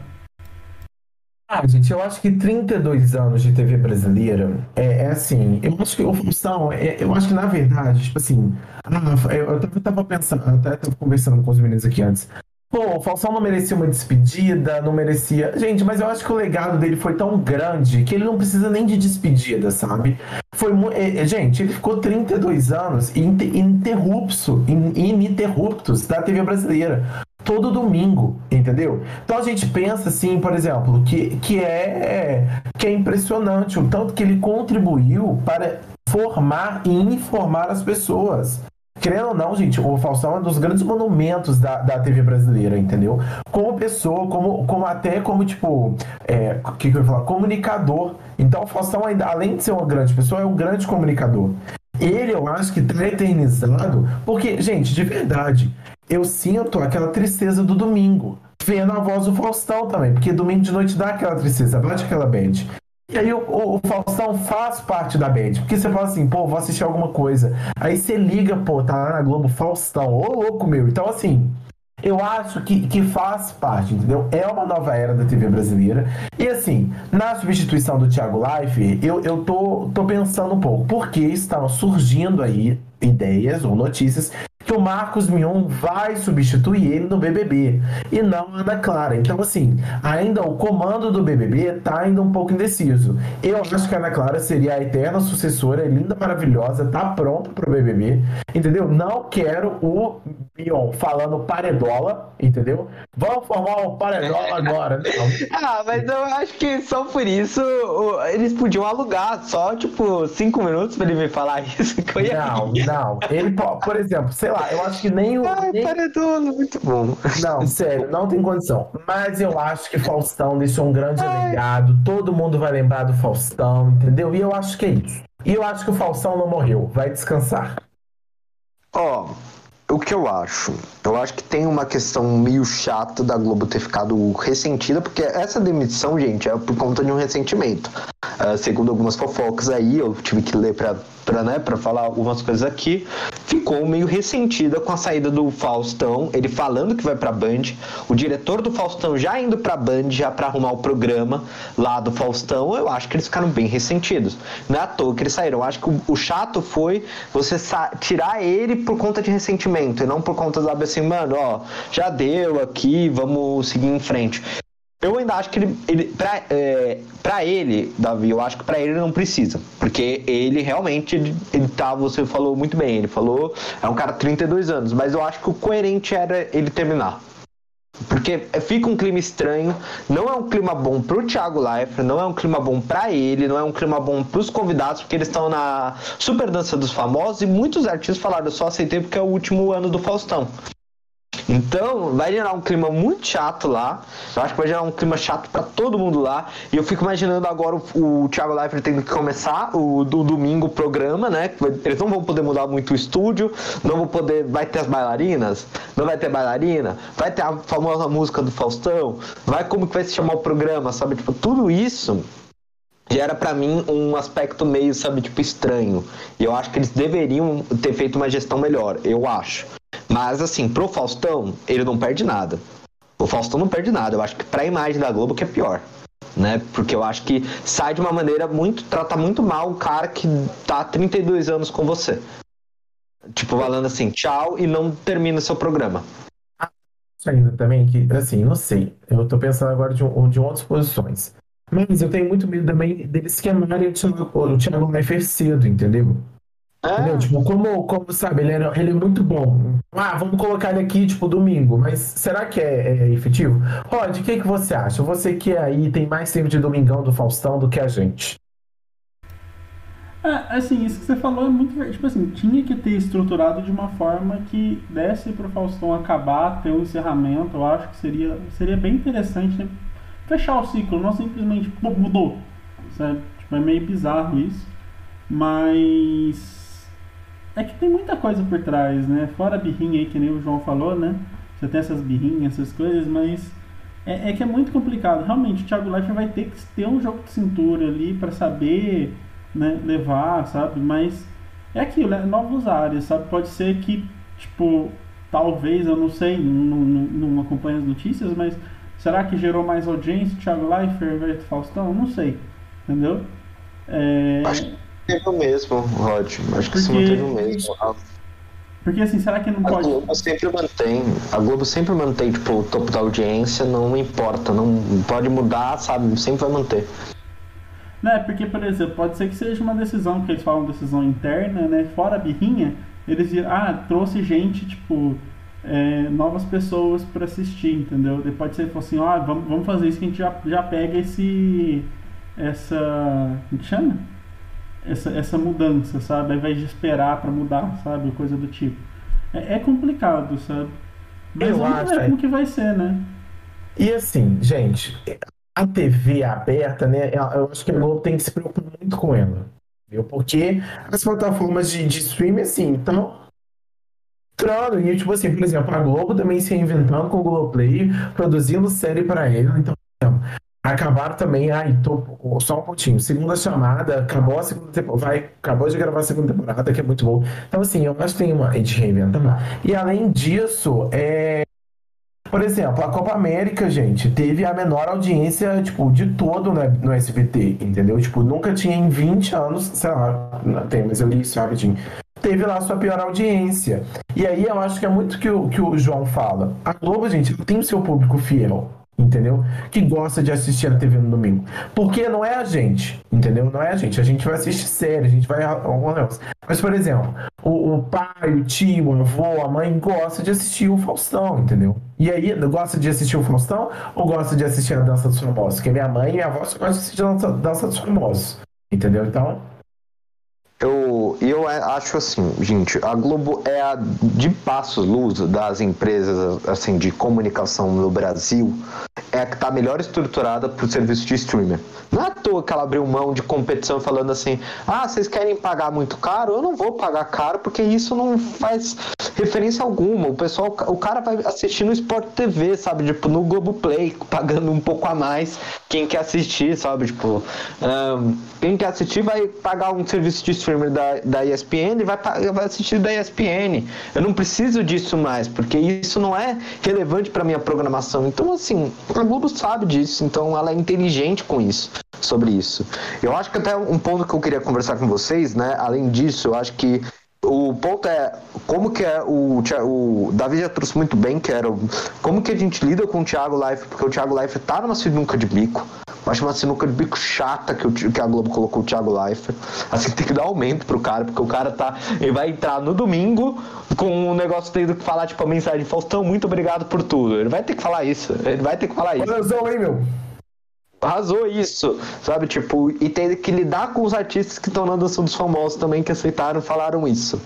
Ah, gente, eu acho que 32 anos de TV brasileira é, é assim. Eu acho que o Faustão, é, eu acho que na verdade, tipo assim, ah, eu, eu tava pensando, até tava conversando com os meninos aqui antes. Pô, o Faustão não merecia uma despedida, não merecia. Gente, mas eu acho que o legado dele foi tão grande que ele não precisa nem de despedida, sabe? Foi é, é, Gente, ele ficou 32 anos ininterrupto, ininterruptos da TV brasileira todo domingo, entendeu? Então a gente pensa assim, por exemplo, que, que é que é impressionante o tanto que ele contribuiu para formar e informar as pessoas. Querendo ou não, gente, o Faustão é um dos grandes monumentos da, da TV brasileira, entendeu? Como pessoa, como, como até como, tipo, é, que, que eu ia falar? Comunicador. Então o Faustão, ainda, além de ser uma grande pessoa, é um grande comunicador. Ele, eu acho que tá eternizado, porque, gente, de verdade, eu sinto aquela tristeza do domingo, vendo a voz do Faustão também, porque domingo de noite dá aquela tristeza, bate aquela bad. E aí o, o, Faustão faz parte da bad, porque você fala assim, pô, vou assistir alguma coisa. Aí você liga, pô, tá lá na Globo Faustão, ô louco meu. Então, assim, eu acho que, que faz parte, entendeu? É uma nova era da TV brasileira. E assim, na substituição do Thiago Life, eu, eu tô, tô pensando um pouco, porque estão surgindo aí ideias ou notícias que o Marcos Mion vai substituir ele no BBB e não a Ana Clara. Então, assim, ainda o comando do BBB tá ainda um pouco indeciso. Eu acho que a Ana Clara seria a eterna sucessora, é linda, maravilhosa, tá pronta pro BBB, entendeu? Não quero o Falando paredola, entendeu? Vamos formar um paredola agora. Não. ah, mas eu acho que só por isso eles podiam alugar só, tipo, cinco minutos pra ele me falar isso. Não, não. Ele, por exemplo, sei lá, eu acho que nem o. Ai, nem... paredono, muito bom. Não, sério, não tem condição. Mas eu acho que Faustão deixou um grande Ai. legado. Todo mundo vai lembrar do Faustão, entendeu? E eu acho que é isso. E eu acho que o Faustão não morreu. Vai descansar. Ó, oh, o que eu acho? Eu acho que tem uma questão meio chata da Globo ter ficado ressentida, porque essa demissão, gente, é por conta de um ressentimento. Uh, segundo algumas fofocas aí, eu tive que ler para né, falar algumas coisas aqui, ficou meio ressentida com a saída do Faustão, ele falando que vai pra Band, o diretor do Faustão já indo pra Band, já para arrumar o programa lá do Faustão, eu acho que eles ficaram bem ressentidos. Não é à toa que eles saíram. Eu acho que o, o chato foi você tirar ele por conta de ressentimento e não por conta, sabe assim, mano, ó, já deu aqui, vamos seguir em frente. Eu ainda acho que ele, ele pra, é, pra ele, Davi, eu acho que pra ele não precisa. Porque ele realmente, ele, tá, você falou muito bem, ele falou, é um cara de 32 anos, mas eu acho que o coerente era ele terminar. Porque fica um clima estranho, não é um clima bom pro Thiago Leifert, não é um clima bom para ele, não é um clima bom pros convidados, porque eles estão na Super Dança dos Famosos e muitos artistas falaram, eu só aceitei porque é o último ano do Faustão. Então, vai gerar um clima muito chato lá. Eu acho que vai gerar um clima chato para todo mundo lá. E eu fico imaginando agora o, o Thiago Leifert tendo que começar o do domingo o programa, né? Eles não vão poder mudar muito o estúdio, não vão poder. Vai ter as bailarinas? Não vai ter bailarina? Vai ter a famosa música do Faustão? Vai como que vai se chamar o programa, sabe? Tipo, tudo isso gera para mim um aspecto meio, sabe, tipo estranho. E eu acho que eles deveriam ter feito uma gestão melhor, eu acho. Mas, assim, pro Faustão, ele não perde nada. O Faustão não perde nada. Eu acho que pra imagem da Globo que é pior. Né? Porque eu acho que sai de uma maneira muito. trata muito mal o cara que tá há 32 anos com você. Tipo, falando assim, tchau e não termina seu programa. Ainda também que, assim, não sei. Eu tô pensando agora de, de outras posições. Mas eu tenho muito medo também deles queimarem o Thiago Leifert cedo, entendeu? É. Tipo, como, como sabe, ele, é, ele é muito bom. Ah, vamos colocar ele aqui, tipo, domingo. Mas será que é, é efetivo? Rod, o que, que você acha? Você que é aí tem mais tempo de domingão do Faustão do que a gente. É, assim, isso que você falou é muito. Tipo assim, tinha que ter estruturado de uma forma que desse pro Faustão acabar, ter um encerramento. Eu acho que seria, seria bem interessante, né? Fechar o ciclo, não simplesmente pô, mudou. Sabe? Tipo, é meio bizarro isso. Mas é que tem muita coisa por trás, né? Fora a birrinha aí, que nem o João falou, né? Você tem essas birrinhas, essas coisas, mas É, é, que é muito complicado. Realmente, o Thiago Leifert vai ter que ter um jogo de cintura ali para saber né, levar, sabe? Mas é aquilo, é novos áreas, sabe? Pode ser que, tipo, talvez, eu não sei, não, não, não acompanho as notícias, mas será que gerou mais audiência Thiago Leifert do Faustão? Não sei, entendeu? É... Acho que teve o mesmo, Rod. Acho que Porque... se manteve o mesmo. Porque assim, será que não a pode. A Globo sempre mantém. A Globo sempre mantém, tipo, o topo da audiência, não importa, não pode mudar, sabe? Sempre vai manter. Né, porque, por exemplo, pode ser que seja uma decisão, que eles falam decisão interna, né? Fora a birrinha, eles dizem, ah, trouxe gente, tipo, é, novas pessoas para assistir, entendeu? E pode ser assim, ó, ah, vamos, vamos fazer isso que a gente já, já pega esse. essa. como que chama? Essa, essa mudança, sabe? Ao invés de esperar para mudar, sabe? Coisa do tipo. É, é complicado, sabe? Mas eu vamos acho, ver como que vai ser, né? E assim, gente, a TV aberta, né? Eu acho que a Globo tem que se preocupar muito com ela. Viu? Porque as plataformas de, de streaming, assim, então. Entrando, e tipo assim, por exemplo, a Globo também se reinventando com o Globoplay, produzindo série para ela. Então, Acabaram também, ai, tô, só um pontinho. Segunda chamada, acabou a segunda temporada, vai, acabou de gravar a segunda temporada, que é muito bom. Então, assim, eu acho que tem uma. A gente reinventa. E além disso, é. Por exemplo, a Copa América, gente, teve a menor audiência, tipo, de todo no, no SBT, entendeu? Tipo, nunca tinha em 20 anos, sei lá, não tem, mas eu li isso rapidinho. Teve lá a sua pior audiência. E aí eu acho que é muito que o que o João fala. A Globo, gente, tem o seu público fiel entendeu? Que gosta de assistir a TV no domingo. Porque não é a gente, entendeu? Não é a gente. A gente vai assistir série, a gente vai Mas, por exemplo, o, o, pai, o tio, o avô, a mãe gosta de assistir o Faustão, entendeu? E aí, gosta de assistir o Faustão ou gosta de assistir a Dança dos Famosos? Porque minha mãe e minha avó só gostam de assistir a Dança, Dança dos Famosos, entendeu? Então... Eu, eu acho assim, gente, a Globo é a de passos luz das empresas assim de comunicação no Brasil, é a que está melhor estruturada para o serviço de streamer. Não é à toa que ela abriu mão de competição falando assim: ah, vocês querem pagar muito caro? Eu não vou pagar caro porque isso não faz referência alguma. O pessoal, o cara vai assistir no Sport TV, sabe? Tipo, no Globoplay, pagando um pouco a mais. Quem quer assistir, sabe? Tipo, um, quem quer assistir vai pagar um serviço de streamer da, da ESPN e vai, vai assistir da ESPN. Eu não preciso disso mais, porque isso não é relevante para minha programação. Então, assim, a Globo sabe disso, então ela é inteligente com isso sobre isso. Eu acho que até um ponto que eu queria conversar com vocês, né? Além disso, eu acho que o ponto é como que é o, o Davi já trouxe muito bem que era como que a gente lida com o Thiago Life porque o Thiago Life tá numa sinuca de bico. Acho uma sinuca de bico chata que, o, que a Globo colocou o Thiago Life assim tem que dar aumento pro cara porque o cara tá ele vai entrar no domingo com um negócio tendo que falar tipo a mensagem Faustão muito obrigado por tudo. Ele vai ter que falar isso ele vai ter que falar isso. Razão, hein, meu arrasou isso, sabe? Tipo, e tem que lidar com os artistas que estão na dança dos famosos também, que aceitaram falaram isso.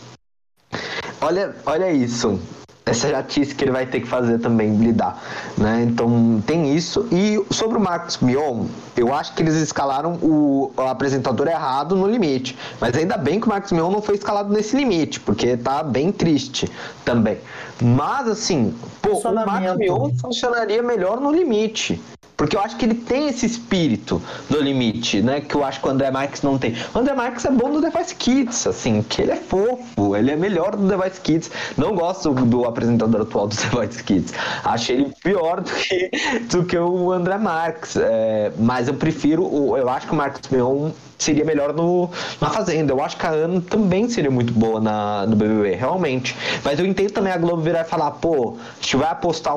Olha, olha isso. Essa chatice que ele vai ter que fazer também, lidar. Né? Então tem isso. E sobre o Marcos Mion, eu acho que eles escalaram o, o, apresentador errado no limite. Mas ainda bem que o Marcos Mion não foi escalado nesse limite, porque tá bem triste também. Mas assim, pô, o Marcos Mion funcionaria melhor no limite. Porque eu acho que ele tem esse espírito do limite, né? Que eu acho que o André Marques não tem. O André Marques é bom do Device Kids, assim, que ele é fofo, ele é melhor do Device Kids. Não gosto do apresentador atual do Device Kids. Acho ele pior do que, do que o André Marques. É, mas eu prefiro, eu acho que o Marcos Mion seria melhor no, na Fazenda. Eu acho que a Ana também seria muito boa na, no BBB, realmente. Mas eu entendo também a Globo virar e falar, pô, a gente vai apostar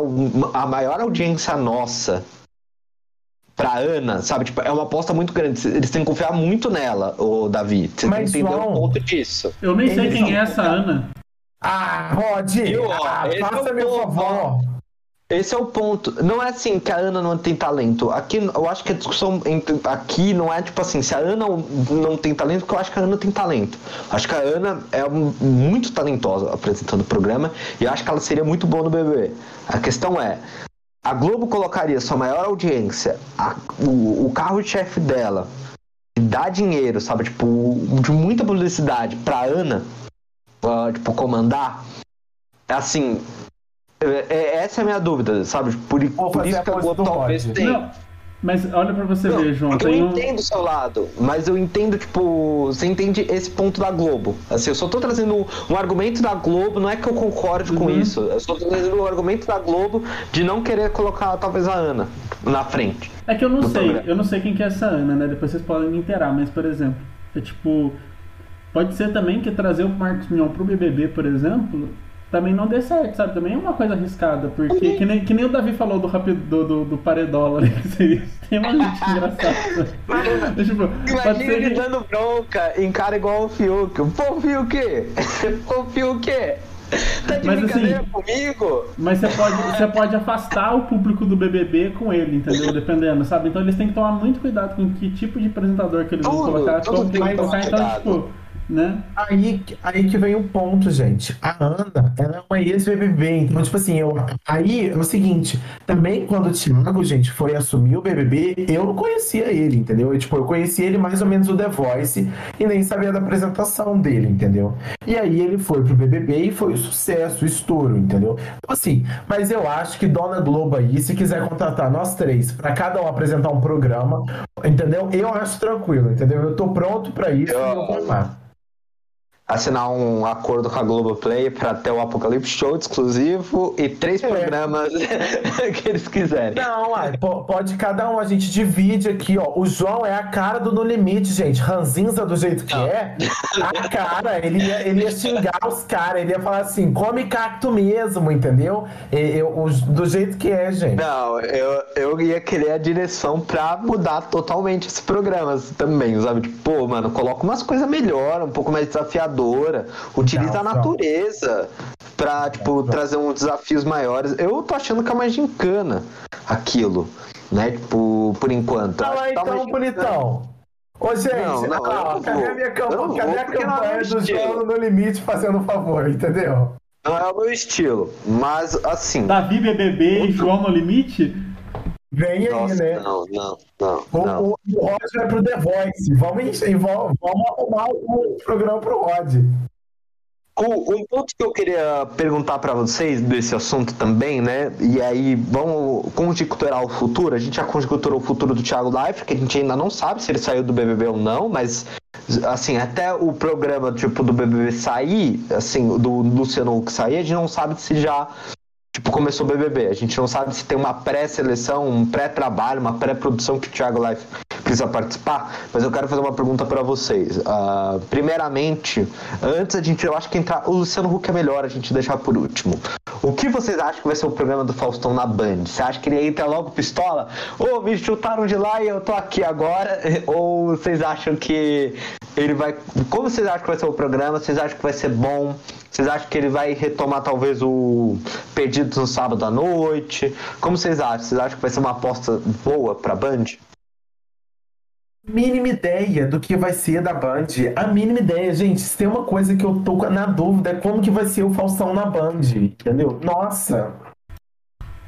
a maior audiência nossa pra Ana, sabe? Tipo, é uma aposta muito grande. Eles têm que confiar muito nela, o Davi. Você Mas, tem que entender o ponto disso. Eu nem sei quem é essa Ana. Ah, Rod! Eu, ah, faça é meu favor. Esse é o ponto. Não é assim que a Ana não tem talento. Aqui, eu acho que a discussão entre, aqui não é tipo assim, se a Ana não tem talento, porque eu acho que a Ana tem talento. Acho que a Ana é muito talentosa apresentando o programa e acho que ela seria muito boa no BBB. A questão é, a Globo colocaria sua maior audiência, a, o, o carro-chefe dela, dá dinheiro, sabe, tipo, de muita publicidade pra Ana, uh, tipo, comandar, assim, É, é, essa é a minha dúvida, sabe? Por, por isso que a Globo talvez tenha. Mas olha pra você não, ver, João. Eu um... entendo o seu lado, mas eu entendo, tipo, você entende esse ponto da Globo. Assim, eu só tô trazendo um argumento da Globo, não é que eu concorde uhum. com isso. Eu só tô trazendo um argumento da Globo de não querer colocar talvez a Ana na frente. É que eu não sei, programa. eu não sei quem que é essa Ana, né? Depois vocês podem me inteirar, mas por exemplo, é tipo. Pode ser também que trazer o Marcos Mion pro BBB, por exemplo, também não dê certo, sabe? Também é uma coisa arriscada, porque que nem, que nem o Davi falou do, rapido, do, do, do paredola, né? Que seria extremamente engraçado. tipo, Imagina ele que... dando bronca em cara igual o Fiuk. Pô, Fiuk! Pô, Fiuk! Tá de mas, assim, comigo? Mas você pode, você pode afastar o público do BBB com ele, entendeu? Dependendo, sabe? Então eles têm que tomar muito cuidado com que tipo de apresentador que eles tudo, vão colocar. Como que colocar, então, tipo né? Aí, aí que vem o ponto, gente. A Ana, ela é uma ex-BBB. Então, tipo assim, eu, aí é o seguinte: também quando o Thiago, gente, foi assumir o BBB, eu não conhecia ele, entendeu? Eu, tipo, eu conhecia ele mais ou menos o The Voice e nem sabia da apresentação dele, entendeu? E aí ele foi pro BBB e foi o sucesso, o estouro, entendeu? Então, assim, mas eu acho que Dona Globo aí, se quiser contratar nós três para cada um apresentar um programa, entendeu? Eu acho tranquilo, entendeu? Eu tô pronto para isso eu... e eu vou lá assinar um acordo com a Globoplay para ter o Apocalipse Show exclusivo e três é. programas que eles quiserem. Não, ai, pode cada um, a gente divide aqui, ó. O João é a cara do No Limite, gente. Ranzinza do jeito que Não. é, a cara, ele ia, ele ia xingar os caras, ele ia falar assim, come cacto mesmo, entendeu? Eu, do jeito que é, gente. Não, eu, eu ia querer a direção pra mudar totalmente esse programa também, sabe? Tipo, pô, mano, coloca umas coisas melhor, um pouco mais desafiadoras utiliza a natureza para tipo, trazer uns desafios maiores. Eu tô achando que é mais gincana aquilo, né? Tipo, por enquanto. Tá lá então, tá bonitão. Ô, gente, não, não, ah, cadê a minha campanha, cadê a campanha é do João no limite fazendo um favor, entendeu? Não é o meu estilo, mas assim. Davi BBB e João no limite? Vem Nossa, aí, né? Não, não, não. O, não. o, o Rod vai pro The Voice. Vamos, vamos, vamos arrumar o programa pro Rod. Um ponto que eu queria perguntar para vocês desse assunto também, né? E aí, vamos conjecturar o futuro. A gente já conjecturou o futuro do Thiago Life, que a gente ainda não sabe se ele saiu do BBB ou não, mas assim, até o programa tipo do BBB sair, assim, do Luciano Huck sair, a gente não sabe se já tipo, começou o BBB. A gente não sabe se tem uma pré-seleção, um pré-trabalho, uma pré-produção que o Thiago Life precisa participar, mas eu quero fazer uma pergunta para vocês. Uh, primeiramente, antes a gente, eu acho que entrar, o Luciano Huck é melhor a gente deixar por último. O que vocês acham que vai ser o programa do Faustão na Band? Você acha que ele entra logo pistola? Ou oh, me chutaram de lá e eu tô aqui agora? Ou vocês acham que ele vai. Como vocês acham que vai ser o programa? Vocês acham que vai ser bom? Vocês acham que ele vai retomar talvez o Perdidos no sábado à noite? Como vocês acham? Vocês acham que vai ser uma aposta boa pra Band? Mínima ideia do que vai ser da Band. A mínima ideia, gente. Se tem uma coisa que eu tô na dúvida é como que vai ser o Faustão na Band. Entendeu? Nossa!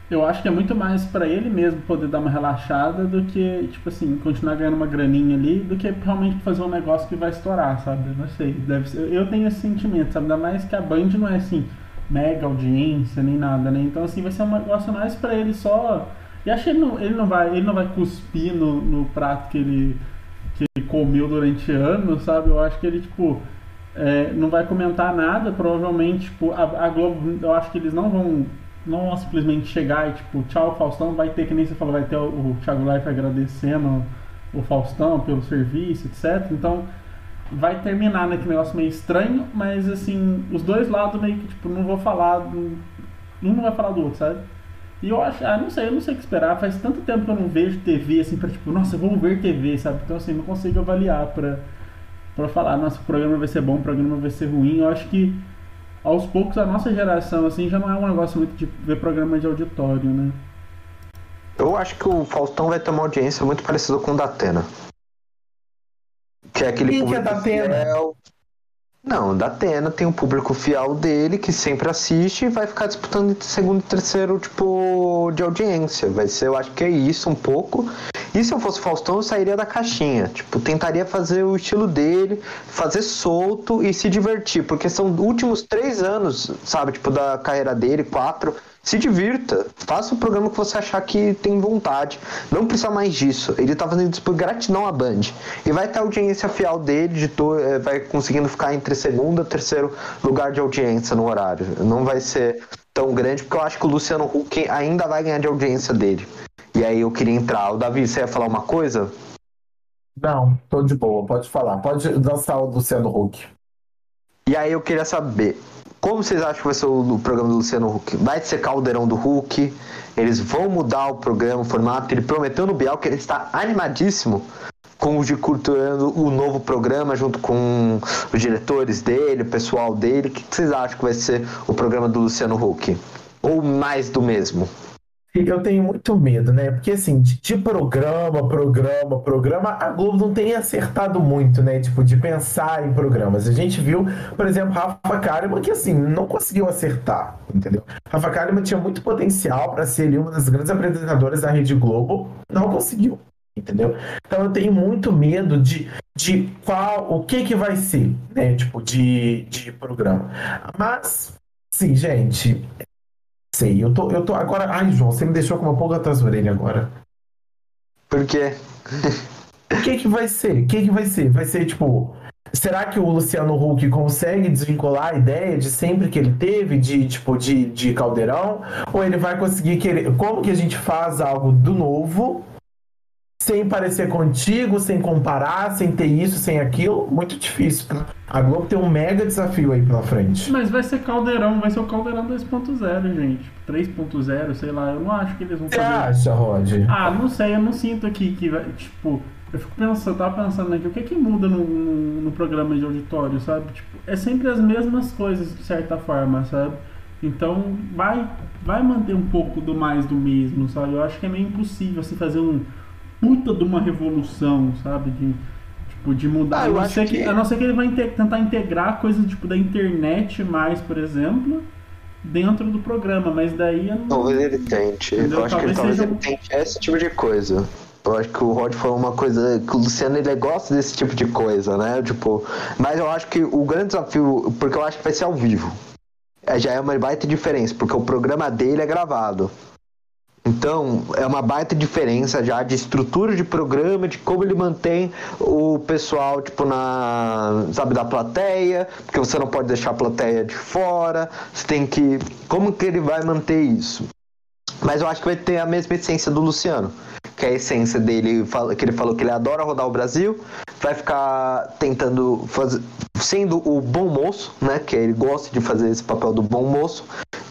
Eu acho que é muito mais para ele mesmo poder dar uma relaxada do que, tipo assim, continuar ganhando uma graninha ali, do que realmente fazer um negócio que vai estourar, sabe? Não sei. Deve ser, eu tenho esse sentimento, sabe? Ainda mais que a Band não é assim, mega audiência nem nada, né? Então, assim, vai ser um negócio mais para ele só. E acho que ele não, ele não, vai, ele não vai cuspir no, no prato que ele, que ele comeu durante anos, sabe? Eu acho que ele, tipo. É, não vai comentar nada, provavelmente, tipo, a, a Globo, eu acho que eles não vão não simplesmente chegar e tipo, tchau Faustão, vai ter, que nem você falou, vai ter o, o Thiago Life agradecendo o Faustão pelo serviço, etc. Então vai terminar naquele negócio meio estranho, mas assim, os dois lados meio que tipo, não vou falar, um não vai falar do outro, sabe? E eu acho, ah, não sei, eu não sei o que esperar. Faz tanto tempo que eu não vejo TV assim pra tipo, nossa, vamos ver TV, sabe? Então assim, não consigo avaliar pra, pra falar, nossa, o programa vai ser bom, o programa vai ser ruim. Eu acho que aos poucos a nossa geração assim já não é um negócio muito de ver programa de auditório, né? Eu acho que o Faustão vai ter uma audiência muito parecida com o da Atena. Que é aquele Quem que é da Atena? Fiel. Não, da Atena tem um público fiel dele que sempre assiste e vai ficar disputando entre segundo e terceiro tipo de audiência. Vai ser, eu acho que é isso um pouco. E se eu fosse Faustão, eu sairia da caixinha. Tipo, tentaria fazer o estilo dele, fazer solto e se divertir. Porque são últimos três anos, sabe, tipo, da carreira dele, quatro, se divirta, faça o programa que você achar que tem vontade. Não precisa mais disso. Ele tá fazendo isso por gratidão à Band. E vai ter audiência fiel dele, editor, eh, vai conseguindo ficar entre segundo e terceiro lugar de audiência no horário. Não vai ser tão grande, porque eu acho que o Luciano Huck ainda vai ganhar de audiência dele. E aí eu queria entrar. O Davi, você ia falar uma coisa? Não, tô de boa, pode falar. Pode lançar o Luciano Huck. E aí eu queria saber, como vocês acham que vai ser o, programa do Luciano Huck? Vai ser Caldeirão do Huck? Eles vão mudar o programa, o formato? Ele prometeu no Bial que ele está animadíssimo com o de culturando o novo programa junto com os diretores dele, o pessoal dele. O que vocês acham que vai ser o programa do Luciano Huck? Ou mais do mesmo? Eu tenho muito medo, né? Porque assim, de, de, programa, programa, programa, a Globo não tem acertado muito, né? Tipo, de pensar em programas. A gente viu, por exemplo, Rafa Kalimann, que assim, não conseguiu acertar, entendeu? Rafa Kalimann tinha muito potencial para ser ali uma das grandes apresentadoras da Rede Globo, não conseguiu, entendeu? Então eu tenho muito medo de, de qual, o que que vai ser, né? Tipo, de, de programa. Mas, sim, gente, Sei, eu tô, eu tô agora. Ai, João, você me deixou com uma pulga atrás da orelha agora. Por quê? o que que vai ser? O que que vai ser? Vai ser tipo. Será que o Luciano Huck consegue desvincular a ideia de sempre que ele teve, de tipo, de, de caldeirão? Ou ele vai conseguir querer. Como que a gente faz algo do novo sem parecer contigo, sem comparar, sem ter isso, sem aquilo, muito difícil. A Globo tem um mega desafio aí pela frente. Mas vai ser caldeirão, vai ser o caldeirão 2.0, gente. 3.0, sei lá, eu não acho que eles vão fazer. Você acha, Rod? Ah, não sei, eu não sinto aqui que vai, tipo, eu fico pensando, eu tava pensando aqui, o que é que muda no, no, no programa de auditório, sabe? Tipo, é sempre as mesmas coisas, de certa forma, sabe? Então, vai, vai manter um pouco do mais do mesmo, sabe? Eu acho que é meio impossível você fazer um puta de uma revolução, sabe? De, tipo, de mudar. Ah, eu a, não ser que, que... a não ser que ele vai tentar integrar coisas tipo da internet mais, por exemplo, dentro do programa, mas daí eu não. Talvez ele tente. Entendeu? Eu acho talvez que ele, talvez ele tente esse tipo de coisa. Eu acho que o Rod falou uma coisa que o Luciano ele gosta desse tipo de coisa, né? Tipo, mas eu acho que o grande desafio, porque eu acho que vai ser ao vivo. É, já é uma baita diferença, porque o programa dele é gravado. Então, é uma baita diferença já de estrutura de programa, de como ele mantém o pessoal, tipo, na, sabe, da plateia, porque você não pode deixar a plateia de fora, você tem que, como que ele vai manter isso? Mas eu acho que vai ter a mesma essência do Luciano, que é a essência dele, que ele falou que ele adora rodar o Brasil, vai ficar tentando fazer, sendo o bom moço, né, que ele gosta de fazer esse papel do bom moço,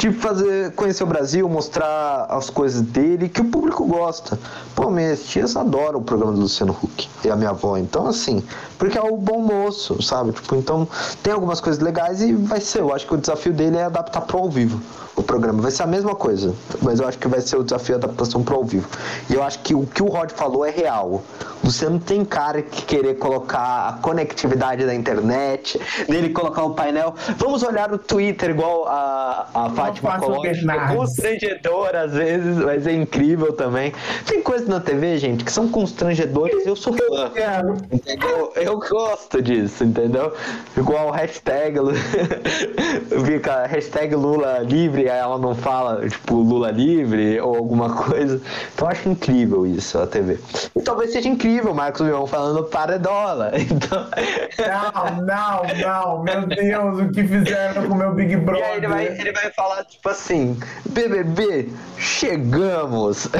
de fazer conhecer o Brasil, mostrar as coisas dele que o público gosta. Pô, minhas tias adoram o programa do Luciano Huck e a minha avó. Então, assim, porque é o bom moço, sabe? Tipo, então tem algumas coisas legais e vai ser. Eu acho que o desafio dele é adaptar pro ao vivo o programa. Vai ser a mesma coisa, mas eu acho que vai ser o desafio da adaptação pro ao vivo. E eu acho que o que o Rod falou é real. Você não tem cara que querer colocar a conectividade da internet, dele colocar o um painel. Vamos olhar o Twitter igual a, a Fátima coloca. É constrangedor às vezes, mas é incrível também. Tem coisas na TV, gente, que são constrangedoras eu sou fã. Entendeu? Eu gosto disso, entendeu? Igual hashtag, fica hashtag Lula livre, aí ela não fala, tipo, Lula livre ou alguma coisa. Então eu acho incrível isso, a TV. E talvez seja incrível o Marcos Mion falando para dólar. Então... Não, não, não, meu Deus, o que fizeram com o meu Big Brother? E aí ele vai, ele vai falar, tipo assim, BBB, chegamos.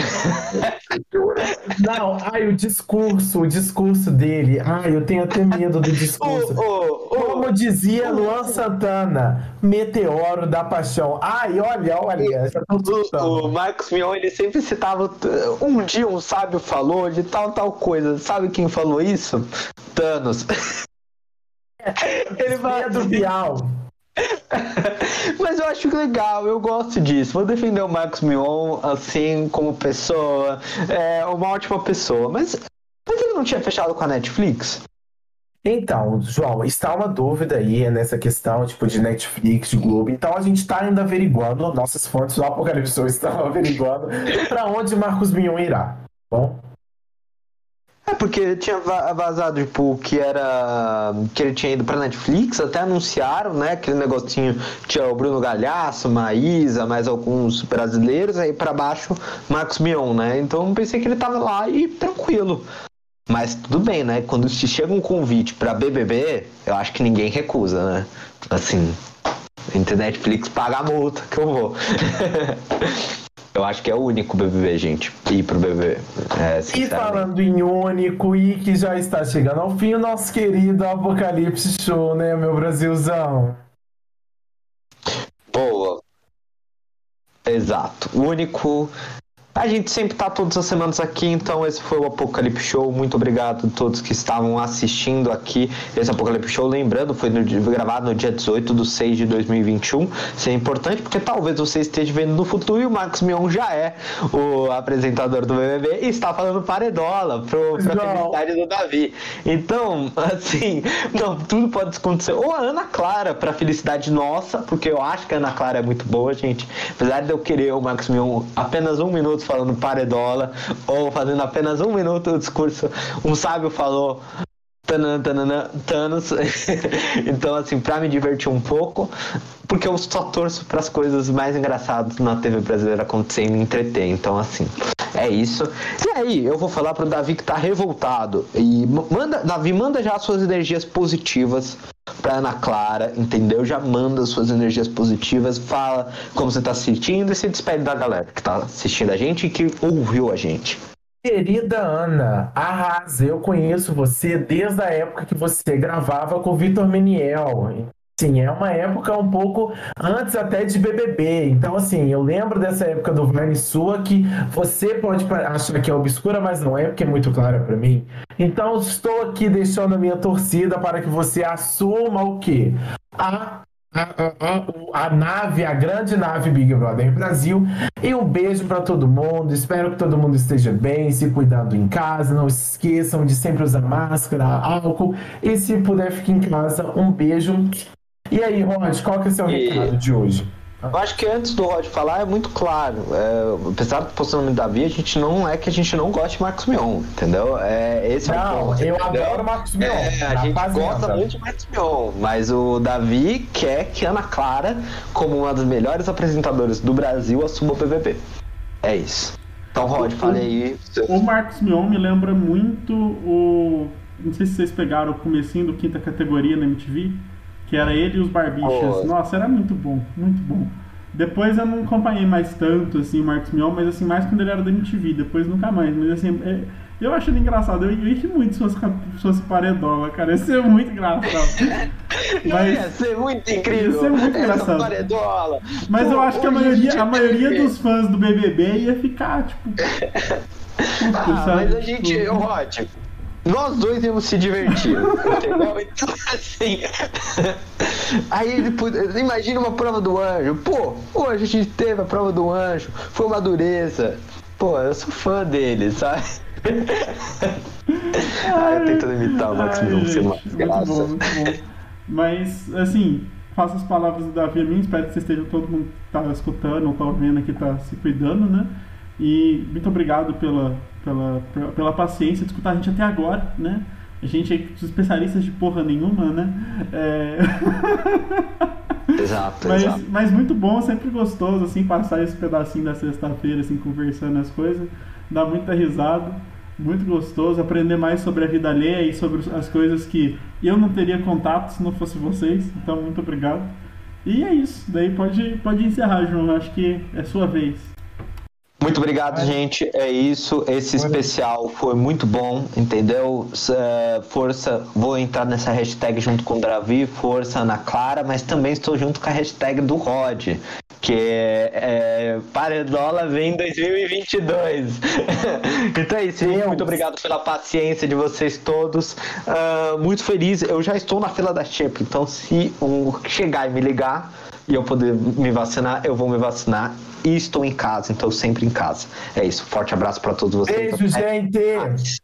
Não, ai, o discurso, o discurso dele, ai, eu tenho até medo do discurso. Oh, oh, oh, Como dizia Luan Santana, meteoro da paixão. Ai, olha, olha. O, o Marcos Mion, ele sempre citava, um dia um sábio falou de tal, tal coisa. Sabe quem falou isso? Thanos. Ele vai do Bial. Mas eu acho legal, eu gosto disso. Vou defender o Marcos Mion assim como pessoa. É uma ótima pessoa. Mas, mas ele não tinha fechado com a Netflix? Então, João, está uma dúvida aí nessa questão, tipo, de Netflix, de Globo. Então a gente está ainda averiguando, nossas fontes do Apocalipse estão averiguando para onde Marcos Mion irá. Tá bom? É porque tinha vazado, tipo, que era. que ele tinha ido pra Netflix, até anunciaram, né? Aquele negocinho, tinha o Bruno Galhaço, Maísa, mais alguns brasileiros, aí pra baixo, Marcos Mion, né? Então pensei que ele tava lá e tranquilo. Mas tudo bem, né? Quando se chega um convite para BBB, eu acho que ninguém recusa, né? Assim, entre Netflix paga a multa que eu vou. eu acho que é o único BBB, gente, ir pro BBB. É, e falando em único e que já está chegando ao fim, o nosso querido Apocalipse Show, né, meu Brasilzão? Boa. Exato. O único a gente sempre tá todas as semanas aqui, então esse foi o Apocalipse Show. Muito obrigado a todos que estavam assistindo aqui esse Apocalipse Show. Lembrando, foi no, gravado no dia 18 de 6 de 2021. Isso é importante porque talvez você esteja vendo no futuro e o Marcos Mion já é o apresentador do BBB e está falando paredola pro, pra felicidade do Davi. Então, assim, não, tudo pode acontecer. Ou a Ana Clara pra felicidade nossa, porque eu acho que a Ana Clara é muito boa, gente. Apesar de eu querer o Marcos Mion apenas um minuto falando paredola, ou fazendo apenas um minuto o discurso. Um sábio falou tanana, Thanos. então, assim, pra me divertir um pouco, porque eu só torço para as coisas mais engraçadas na TV brasileira acontecer e me entreter. Então, assim, é isso. E aí, eu vou falar pro Davi que tá revoltado. E manda, Davi, manda já suas energias positivas pra Ana Clara, entendeu? Já manda suas energias positivas, fala como você tá se sentindo e se despede da galera que tá assistindo a gente e que ouviu a gente. Querida Ana, arrasa, eu conheço você desde a época que você gravava com o Vitor Meniel. Sim, é uma época um pouco antes até de BBB. Então, assim, eu lembro dessa época do Vine Sua que você pode achar que é obscura, mas não é, porque é muito clara para mim. Então, estou aqui deixando a minha torcida para que você assuma o quê? A a, a, a, nave, a grande nave Big Brother Brasil. E um beijo para todo mundo. Espero que todo mundo esteja bem, se cuidando em casa. Não esqueçam de sempre usar máscara, álcool. E se puder, fique em casa. Um beijo e aí, Rod, qual que é o seu e... recado de hoje? Eu acho que antes do Rod falar é muito claro. É, apesar do posicionamento da Davi, a gente não é que a gente não gosta de Marcos Mion, entendeu? É, esse não, é o ponto. Eu entendeu? adoro Marcos Mion. É, a gente fazenda. gosta muito de Marcos Mion, mas o Davi quer que Ana Clara, como uma das melhores apresentadoras do Brasil, assuma o BBB. É isso. Então, Rod, fale aí. O Marcos Mion me lembra muito o. Não sei se vocês pegaram o comecinho do quinta categoria na MTV que era ele e os Barbichas. Oh. Nossa, era muito bom, muito bom. Depois eu não acompanhei mais tanto, assim, o Marcos Mion, mas assim, mais quando ele era da MTV, depois nunca mais. Mas assim, é, eu acho ele engraçado. Eu, eu ri muito se fosse, se fosse paredola, cara. Ia ser muito engraçado. mas, ia ser muito incrível. Ia ser muito engraçado. Paredola. Mas Pô, eu acho que a maioria, a maioria dos fãs do BBB ia ficar, tipo. ah, mas a gente, tipo, ótimo nós dois íamos se divertir, entendeu? Então, assim. Aí depois, imagina uma prova do anjo. Pô, hoje a gente teve a prova do anjo, foi uma dureza. Pô, eu sou fã dele, sabe? Ai, eu tentando imitar o Max Mion, ser uma desgraça. Muito bom, muito bom. Mas, assim, faço as palavras do Davi a mim, espero que vocês estejam todo mundo que tá escutando ou tá ouvindo aqui, tá se cuidando, né? E muito obrigado pela, pela, pela paciência de escutar a gente até agora, né? A gente é especialistas de porra nenhuma, né? É... Exato, mas, exato. mas muito bom, sempre gostoso, assim, passar esse pedacinho da sexta-feira, assim, conversando as coisas. Dá muita risada, muito gostoso. Aprender mais sobre a vida alheia e sobre as coisas que eu não teria contato se não fosse vocês. Então, muito obrigado. E é isso. Daí pode, pode encerrar, João. Acho que é sua vez. Muito obrigado, gente. É isso. Esse especial foi muito bom, entendeu? É, força, vou entrar nessa hashtag junto com o Davi, força Ana Clara, mas também estou junto com a hashtag do Rod, que é, Paredola vem 2022. então é isso, gente. Muito obrigado pela paciência de vocês todos. Uh, muito feliz. Eu já estou na fila da Chip, então se um chegar e me ligar e eu poder me vacinar, eu vou me vacinar e estou em casa, então sempre em casa. É isso. Forte abraço para todos vocês. Beijo, gente!